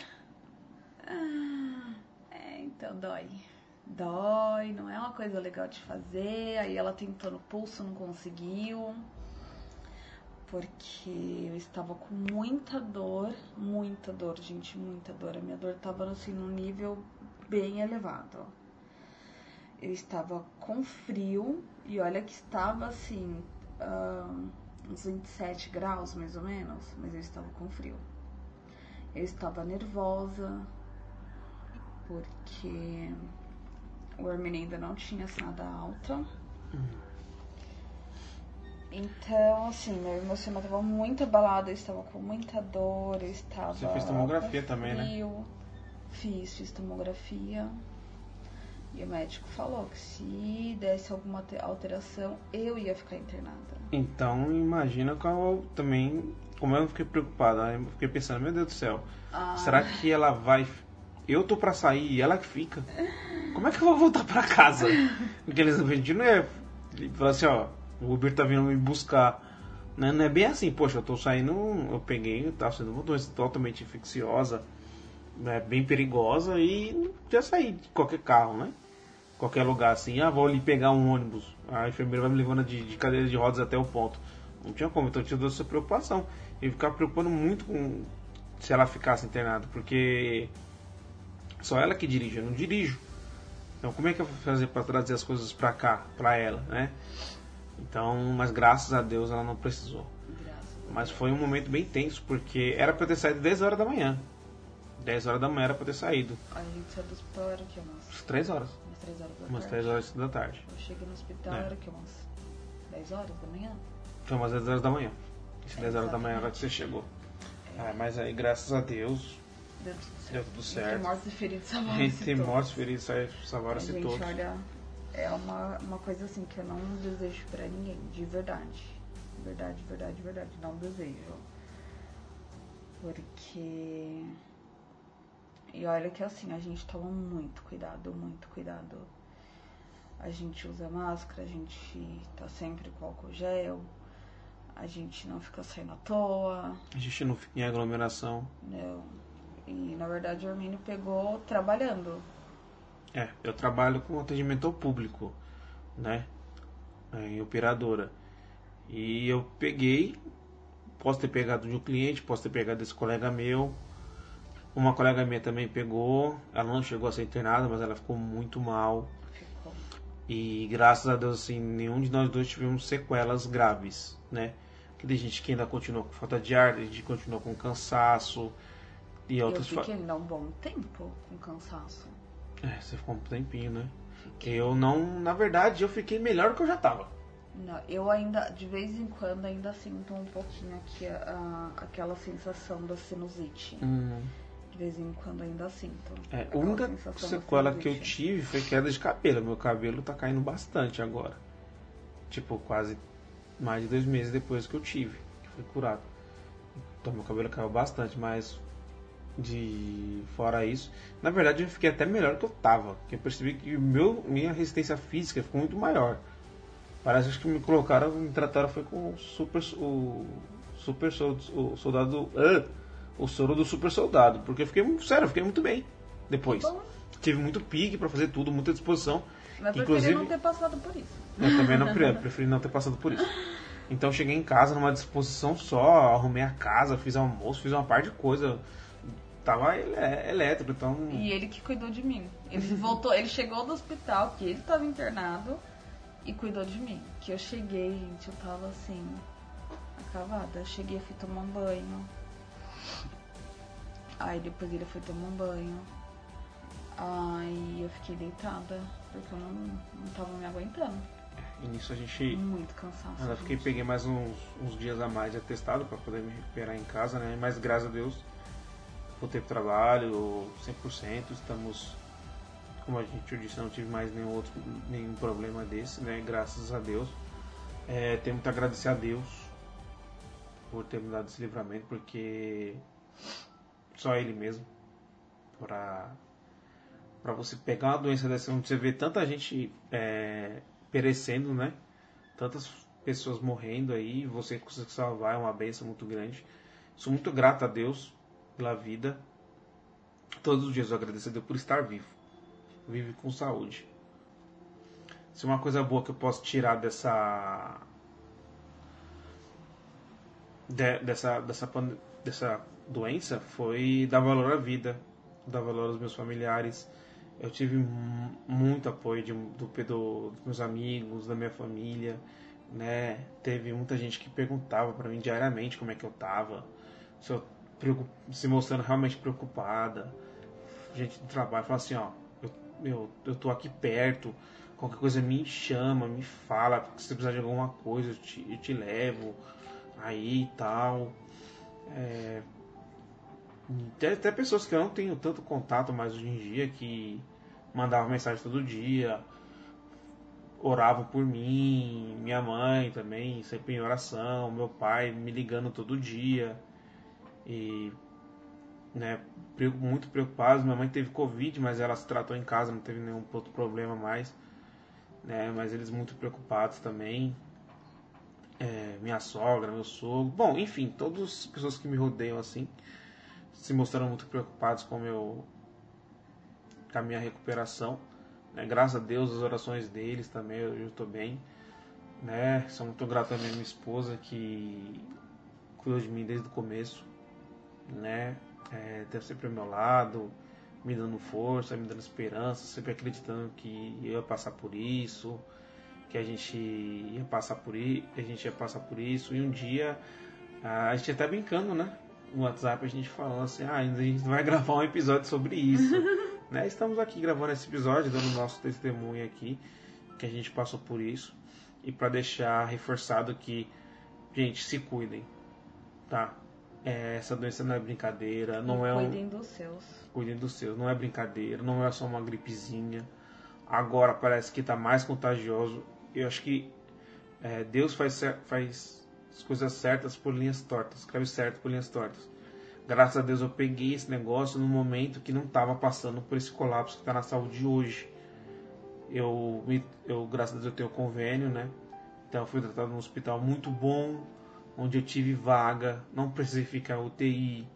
Ah, é, então dói. Dói, não é uma coisa legal de fazer. Aí ela tentou no pulso, não conseguiu. Porque eu estava com muita dor, muita dor, gente, muita dor. A minha dor tava assim num nível bem elevado. Eu estava com frio e olha que estava assim, ah, uns 27 graus mais ou menos, mas eu estava com frio. Eu estava nervosa porque o Hermine ainda não tinha assinado a alta. Então, assim, meu emocional estava muito abalado, eu estava com muita dor, eu estava. Você fez tomografia com também, né? frio. Fiz, fiz tomografia. E o médico falou que se desse alguma te- alteração, eu ia ficar internada. Então, imagina qual também. Como eu fiquei preocupado, né? eu fiquei pensando, meu Deus do céu, Ah, será que ela vai. Eu tô pra sair e ela que fica? Como é que eu vou voltar pra casa? Porque eles a gente não é. Falar assim, ó, o Uber tá vindo me buscar. Né? Não é bem assim, poxa, eu tô saindo, eu peguei, tá sendo uma doença totalmente infecciosa, né, bem perigosa e já saí de qualquer carro, né? Qualquer lugar assim, ah, vou ali pegar um ônibus, a enfermeira vai me levando de, de cadeira de rodas até o ponto. Não tinha como, então tinha essa preocupação. E ficava preocupando muito com se ela ficasse internada, porque só ela que dirige, eu não dirijo. Então como é que eu vou fazer para trazer as coisas para cá, para ela, né? Então, mas graças a Deus ela não precisou. Mas foi um momento bem tenso, porque era para ter saído 10 horas da manhã. 10 horas da manhã era para ter saído. A gente saiu do hospital era o que? Umas, Umas 3 horas. umas 3 horas da Umas tarde. 3 horas da tarde. Eu cheguei no hospital É. era o que? Umas 10 horas da manhã? Foi umas 10 horas da manhã. Esse É, 10 horas da manhã era exatamente. que você chegou. Ah, mas aí, graças a Deus, Deu tudo certo. deu tudo Entre mortos e feridos salvaram Entre mortos, feridos, salvaram-se Gente, todos. olha, é uma, uma coisa assim que eu não desejo pra ninguém, de verdade. Verdade, verdade, verdade. Não desejo. Porque. E olha que assim, a gente toma muito cuidado, muito cuidado. A gente usa máscara, a gente tá sempre com álcool gel, a gente não fica saindo à toa, A gente não fica em aglomeração. não. E na verdade o Armínio pegou trabalhando. É, eu trabalho com atendimento ao público, né? É, Em operadora. E eu peguei, posso ter pegado de um cliente, posso ter pegado desse colega meu. Uma colega minha também pegou, ela não chegou a ser internada, mas ela ficou muito mal. Ficou. E graças a Deus, assim, nenhum de nós dois tivemos sequelas graves, né? Que tem gente que ainda continua com falta de ar, tem gente que continua com cansaço e Eu outras fiquei ainda um bom tempo com cansaço. É, você ficou um tempinho, né? Eu não, na verdade, eu fiquei melhor do que eu já tava. Não, eu ainda, de vez em quando, ainda sinto um pouquinho aqui a, aquela sensação da sinusite. De vez em quando ainda sinto. É, a única sequela que eu tive foi queda de cabelo. Meu cabelo tá caindo bastante agora. Tipo, quase mais de dois meses depois que eu tive, que foi curado. Então meu cabelo caiu bastante, mas de fora isso, na verdade eu fiquei até melhor que eu tava, porque eu percebi que o meu minha resistência física ficou muito maior. Parece que me colocaram, me trataram foi com o super o super o soldado, ah, o soro do super soldado, porque eu fiquei sério, eu fiquei muito bem depois. Bom, Tive muito pique pra fazer tudo, muita disposição. mas Inclusive- preferi não ter passado por isso. Eu também não pre- preferi não ter passado por isso. Então cheguei em casa numa disposição só, arrumei a casa, fiz almoço, fiz uma par de coisa. Tava ele- elétrico, então. E ele que cuidou de mim. Ele voltou, ele chegou do hospital, que ele tava internado, e cuidou de mim. Que eu cheguei, gente, eu tava assim, acabada. Eu cheguei, fui tomar um banho. Aí depois ele foi tomar um banho. Aí eu fiquei deitada, porque eu não, não tava me aguentando. E nisso a gente. Muito cansaço. Eu fiquei, peguei mais uns, uns dias a mais de atestado pra poder me recuperar em casa, né? Mas graças a Deus voltei pro trabalho 100%. Estamos, como a gente disse, não tive mais nenhum outro nenhum problema desse, né? Graças a Deus. É, temos que agradecer a Deus por ter me dado esse livramento, porque só Ele mesmo para para você pegar uma doença dessa onde você vê tanta gente é, perecendo, né? Tantas pessoas morrendo aí, você conseguir salvar é uma benção muito grande. Sou muito grato a Deus pela vida. Todos os dias eu agradeço a Deus por estar vivo. Vive com saúde. Se uma coisa boa que eu posso tirar dessa de- dessa dessa dessa doença foi dar valor à vida, dar valor aos meus familiares, eu tive mu- muito apoio de, do, do- dos meus amigos, da minha família, né? Teve muita gente que perguntava pra mim diariamente como é que eu tava, se eu se mostrando realmente preocupada. Gente do trabalho fala assim, ó, eu, eu, eu tô aqui perto, qualquer coisa me chama, me fala, se você precisar de alguma coisa, eu te, eu te levo aí e tal. É, tem até pessoas que eu não tenho tanto contato mais hoje em dia que mandavam mensagem todo dia, oravam por mim, minha mãe também, sempre em oração, meu pai me ligando todo dia e né, muito preocupados. Minha mãe teve Covid, mas ela se tratou em casa, não teve nenhum outro problema mais, né, mas eles muito preocupados também. É, minha sogra, meu sogro, bom, enfim, todas as pessoas que me rodeiam assim se mostraram muito preocupados com, meu, com a minha recuperação. né? Graças a Deus, as orações deles também, eu estou bem. Né? Sou muito grato à minha esposa que cuidou de mim desde o começo. Né? É, teve sempre ao meu lado, me dando força, me dando esperança, sempre acreditando que eu ia passar por isso, que a gente ia passar por isso, a gente ia passar por isso. E um dia, a gente até brincando, né? no WhatsApp a gente falando assim, ah, a gente vai gravar um episódio sobre isso. né? Estamos aqui gravando esse episódio, dando nosso testemunho aqui, que a gente passou por isso. E para deixar reforçado que, gente, se cuidem, tá? É, essa doença não é brincadeira, não é um Cuidem dos seus. cuidem dos seus, não é brincadeira, não é só uma gripezinha. Agora parece que está mais contagioso. Eu acho que é, Deus faz, faz as coisas certas por linhas tortas, escreve certo por linhas tortas. Graças a Deus eu peguei esse negócio no momento que não estava passando por esse colapso que está na saúde hoje. Eu, eu, graças a Deus, eu tenho convênio, né? Então eu fui tratado num hospital muito bom, onde eu tive vaga, não precisei ficar UTI,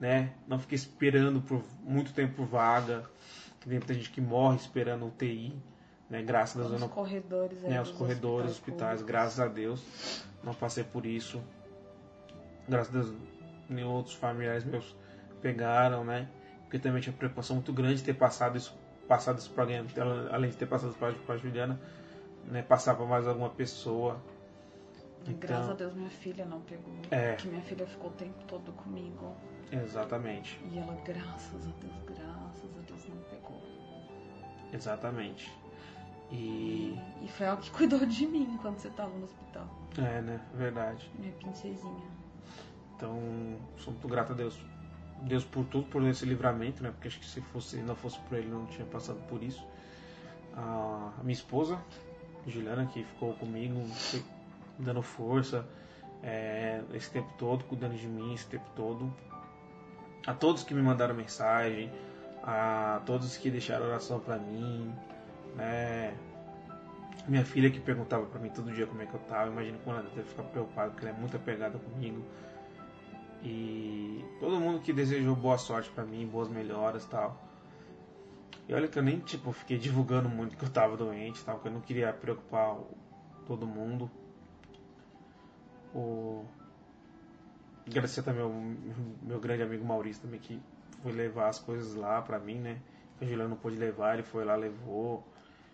né? Não fiquei esperando por muito tempo por vaga. Que tem muita gente que morre esperando UTI, né? Graças a Deus eu Os não corredores né, os corredores, hospitais, públicos. graças a Deus, não passei por isso. Graças a Deus, nem outros familiares meus pegaram, né? Porque também tinha preocupação muito grande de ter passado isso, passado isso para alguém, além de ter passado para a Juliana, né? Passar para mais alguma pessoa. Graças a Deus minha filha não pegou. É. Porque minha filha ficou o tempo todo comigo. Exatamente, E ela, graças a Deus, graças a Deus, não pegou. exatamente. E E foi ela que cuidou de mim quando você tava no hospital. é, né? Verdade. Minha princesinha. Então, sou muito grato a Deus. Deus por tudo, por esse livramento, né? Porque acho que se fosse, não fosse por ele, não tinha passado por isso. A minha esposa, Juliana, que ficou comigo, dando força é, esse tempo todo, cuidando de mim esse tempo todo. A todos que me mandaram mensagem, a todos que deixaram oração pra mim, né? Minha filha que perguntava pra mim todo dia como é que eu tava, imagino como ela deve ficar preocupada, porque ela é muito apegada comigo. E todo mundo que desejou boa sorte pra mim, boas melhoras tal. E olha que eu nem tipo fiquei divulgando muito que eu tava doente, tal, porque eu não queria preocupar todo mundo. O agradecer também ao meu grande amigo Maurício também que foi levar as coisas lá pra mim, né? A Juliana não pôde levar, ele foi lá, levou.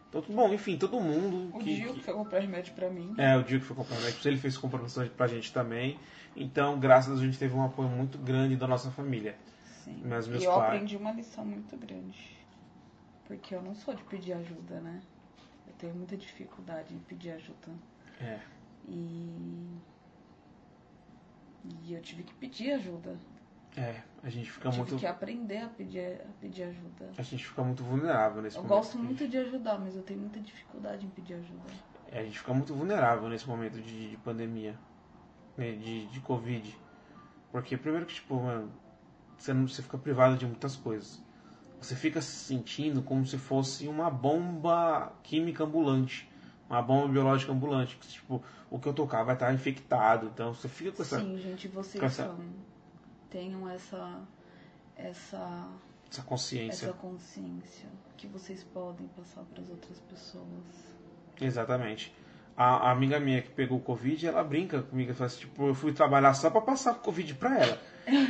Então, bom, enfim, todo mundo O que, Gil que- que foi comprar remédio pra mim. é, o dia que foi comprar médicos, ele fez comprovação pra gente também. Então, graças a Deus, a gente teve um apoio muito grande da nossa família. Sim. Mas meus e eu pais- aprendi uma lição muito grande. Porque eu não sou de pedir ajuda, né? Eu tenho muita dificuldade em pedir ajuda. É, E. E eu tive que pedir ajuda. é, a gente fica tive muito. que aprender a pedir, a pedir ajuda. A gente fica muito vulnerável nesse Eu momento. gosto muito de ajudar, mas eu tenho muita dificuldade em pedir ajuda. É, a gente fica muito vulnerável nesse momento de, de pandemia, né, de, de Covid. Porque, primeiro que, tipo, mano, você, não, você fica privado de muitas coisas. Você fica se sentindo como se fosse uma bomba química ambulante. Uma bomba biológica ambulante. Que, tipo, o que eu tocar vai estar infectado. Então, você fica com essa, Sim, gente, vocês essa- são, tenham essa, essa, essa consciência. essa consciência que vocês podem passar para as outras pessoas. Exatamente. A, a amiga minha que pegou o Covid, ela brinca comigo. Ela fala assim, tipo, eu fui trabalhar só pra passar o Covid pra ela.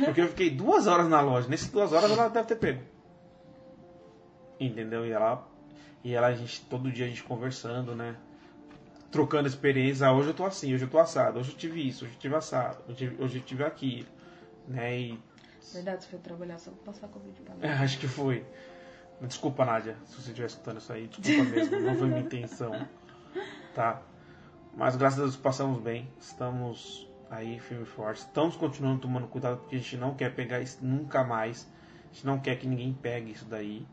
Porque eu fiquei duas horas na loja. Nessas duas horas ela deve ter pego. Entendeu? E ela, e ela, a gente, todo dia a gente conversando, né? Trocando experiência. Ah, hoje eu tô assim, hoje eu tô assado, hoje eu tive isso, hoje eu tive assado, hoje, eu tive- hoje eu tive aquilo, né? E Verdade, você foi trabalhar só pra passar Covid pra mim. é, acho que foi. Desculpa, Nádia, se você estiver escutando isso aí, desculpa mesmo, não foi minha intenção. Tá? Mas graças a Deus passamos bem, estamos aí firme e forte, estamos continuando tomando cuidado porque a gente não quer pegar isso nunca mais, a gente não quer que ninguém pegue isso daí.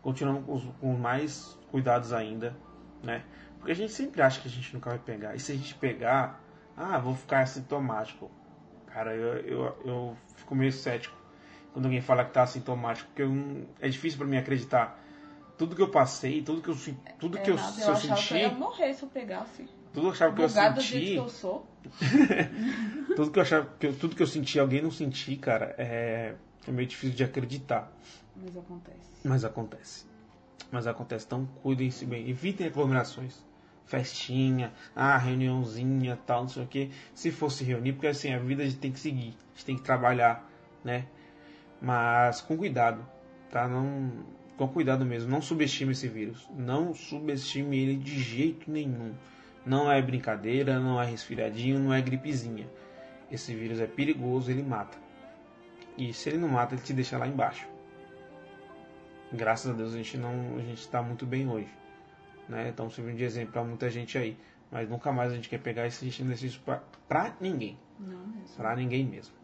Continuamos com, os- com mais cuidados ainda, né? Porque a gente sempre acha que a gente nunca vai pegar, e se a gente pegar, ah, vou ficar assintomático. Cara, eu, eu, eu fico meio cético quando alguém fala que tá assintomático, porque eu é difícil pra mim acreditar. Tudo que eu passei, tudo que eu, tudo que eu, É nada, eu eu achava que eu senti, ia morrer se eu pegasse. tudo que eu achava que eu senti, que eu sou. tudo que eu achava que eu- tudo que eu senti, alguém não sentir, cara, é, é meio difícil de acreditar. Mas acontece. Mas acontece. Mas acontece. Então cuidem-se bem. Evitem aglomerações. Festinha, ah, reuniãozinha, tal, não sei o que. Se fosse reunir, porque assim, a vida a gente tem que seguir. A gente tem que trabalhar, né? Mas com cuidado, tá? Não, com cuidado mesmo. Não subestime esse vírus. Não subestime ele de jeito nenhum. Não é brincadeira, não é resfriadinho, não é gripezinha. Esse vírus é perigoso, ele mata. E se ele não mata, ele te deixa lá embaixo graças a Deus a gente não a gente está muito bem hoje né estamos servindo de exemplo para muita gente aí mas nunca mais a gente quer pegar isso a gente não deixa isso pra, pra ninguém Não mesmo. pra ninguém mesmo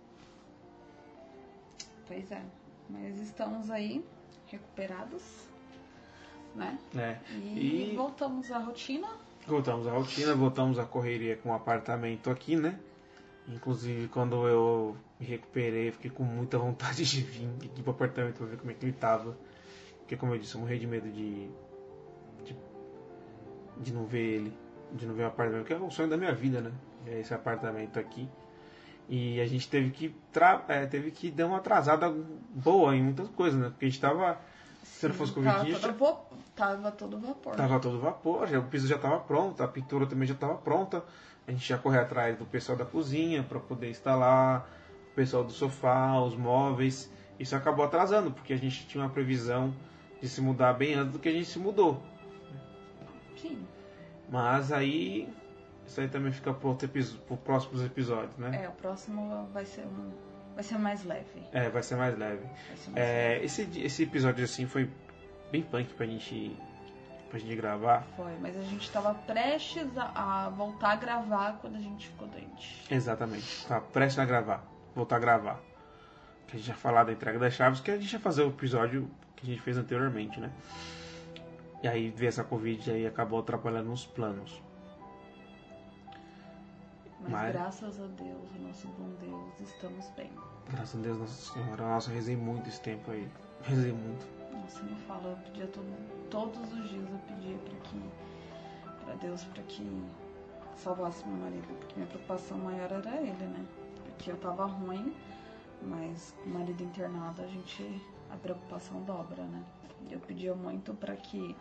Pois é. Mas estamos aí, recuperados, né? né E, E- voltamos à rotina. voltamos à rotina voltamos à correria com o apartamento aqui né inclusive quando eu me recuperei fiquei com muita vontade de vir aqui pro apartamento para ver como é que ele tava porque como eu disse eu morri de medo de de, de não ver ele de não ver o apartamento que é o sonho da minha vida né é esse apartamento aqui e a gente teve que é, teve que dar uma atrasada boa em muitas coisas né porque a gente tava se não fosse tava, Covid, todo vo- tava todo vapor. Tava todo vapor, já, o piso já estava pronto, a pintura também já estava pronta. A gente já correu atrás do pessoal da cozinha para poder instalar, o pessoal do sofá, os móveis. Isso acabou atrasando, porque a gente tinha uma previsão de se mudar bem antes do que a gente se mudou. Sim. Mas aí, isso aí também fica para os próximos episódios, né? É, o próximo vai ser um. Vai ser mais leve. É, vai ser mais leve. Ser mais É, leve. esse, esse episódio assim foi bem punk pra gente, pra gente gravar. Foi, mas a gente tava prestes a, a voltar a gravar quando a gente ficou doente. Exatamente. Tá prestes a gravar. Voltar a gravar. Que a gente ia falar da entrega das chaves, que a gente ia fazer o episódio que a gente fez anteriormente, né? E aí veio essa Covid e aí acabou atrapalhando os planos. Mas, Mas- graças a Deus, o nosso bom Deus, estamos bem. Graças a Deus, Nossa Senhora. Nossa, eu rezei muito esse tempo aí. Rezei muito. Nossa, me fala, eu pedia todo, todos os dias eu pedia para que para Deus para que salvasse meu marido, porque minha preocupação maior era ele, né? Porque eu tava ruim, mas com o marido internado a gente a preocupação dobra, né? Eu pedia muito para que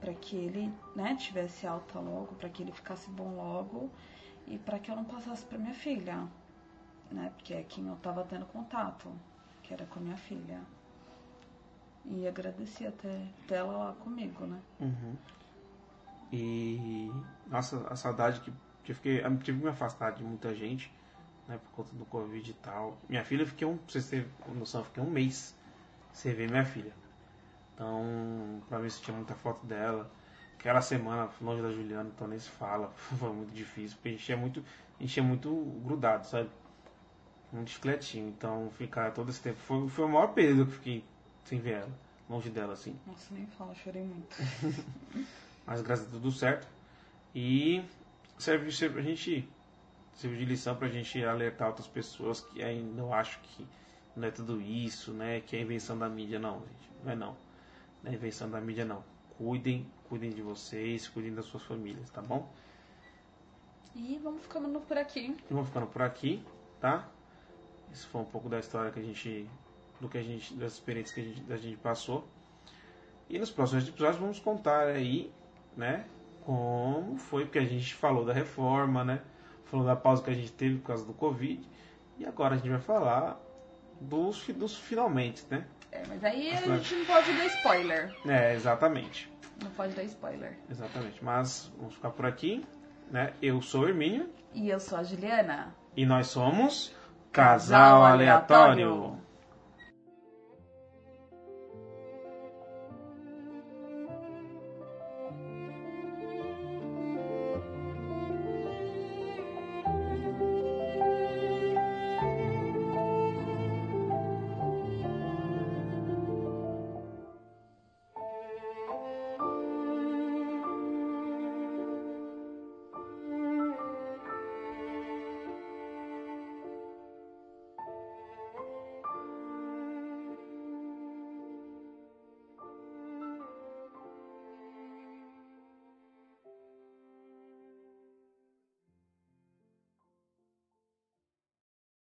para que ele, né, tivesse alta logo, para que ele ficasse bom logo e para que eu não passasse para minha filha, né? Porque é quem eu tava tendo contato, que era com a minha filha. E agradeci até, até ela lá comigo, né? Uhum. E. Nossa, a saudade que, que eu fiquei. Eu tive que me afastar de muita gente, né? Por conta do Covid e tal. Minha filha, eu fiquei um. Pra vocês terem noção, eu fiquei um mês sem ver minha filha. Então, pra mim, eu tinha muita foto dela. Aquela semana longe da Juliana, então nem se fala. Foi muito difícil, porque a gente é muito, a gente é muito grudado, sabe? Muito chicletinho. Então, ficar todo esse tempo. Foi, foi o maior período que eu fiquei sem ver ela. Longe dela, assim. Nossa, nem fala, chorei muito. Mas graças a Deus tudo certo. E serve, serve a gente serve de lição pra gente alertar outras pessoas que ainda eu acho que não é tudo isso, né? Que é invenção da mídia, não, gente. Não é não. Não é invenção da mídia, não. Cuidem, cuidem de vocês, cuidem das suas famílias, tá bom? E vamos ficando por aqui. E vamos ficando por aqui, tá? Isso foi um pouco da história que a gente. do que a gente. das experiências que a gente, a gente passou. E nos próximos episódios vamos contar aí, né? Como foi, porque a gente falou da reforma, né? Falou da pausa que a gente teve por causa do Covid. E agora a gente vai falar dos, dos finalmente, né? É, mas aí a gente não pode dar spoiler. É, exatamente. Não pode dar spoiler. Exatamente. Mas vamos ficar por aqui. Né? Eu sou o Hermínio E eu sou a Juliana. e nós somos Casal Casal Aleatório. Aleatório.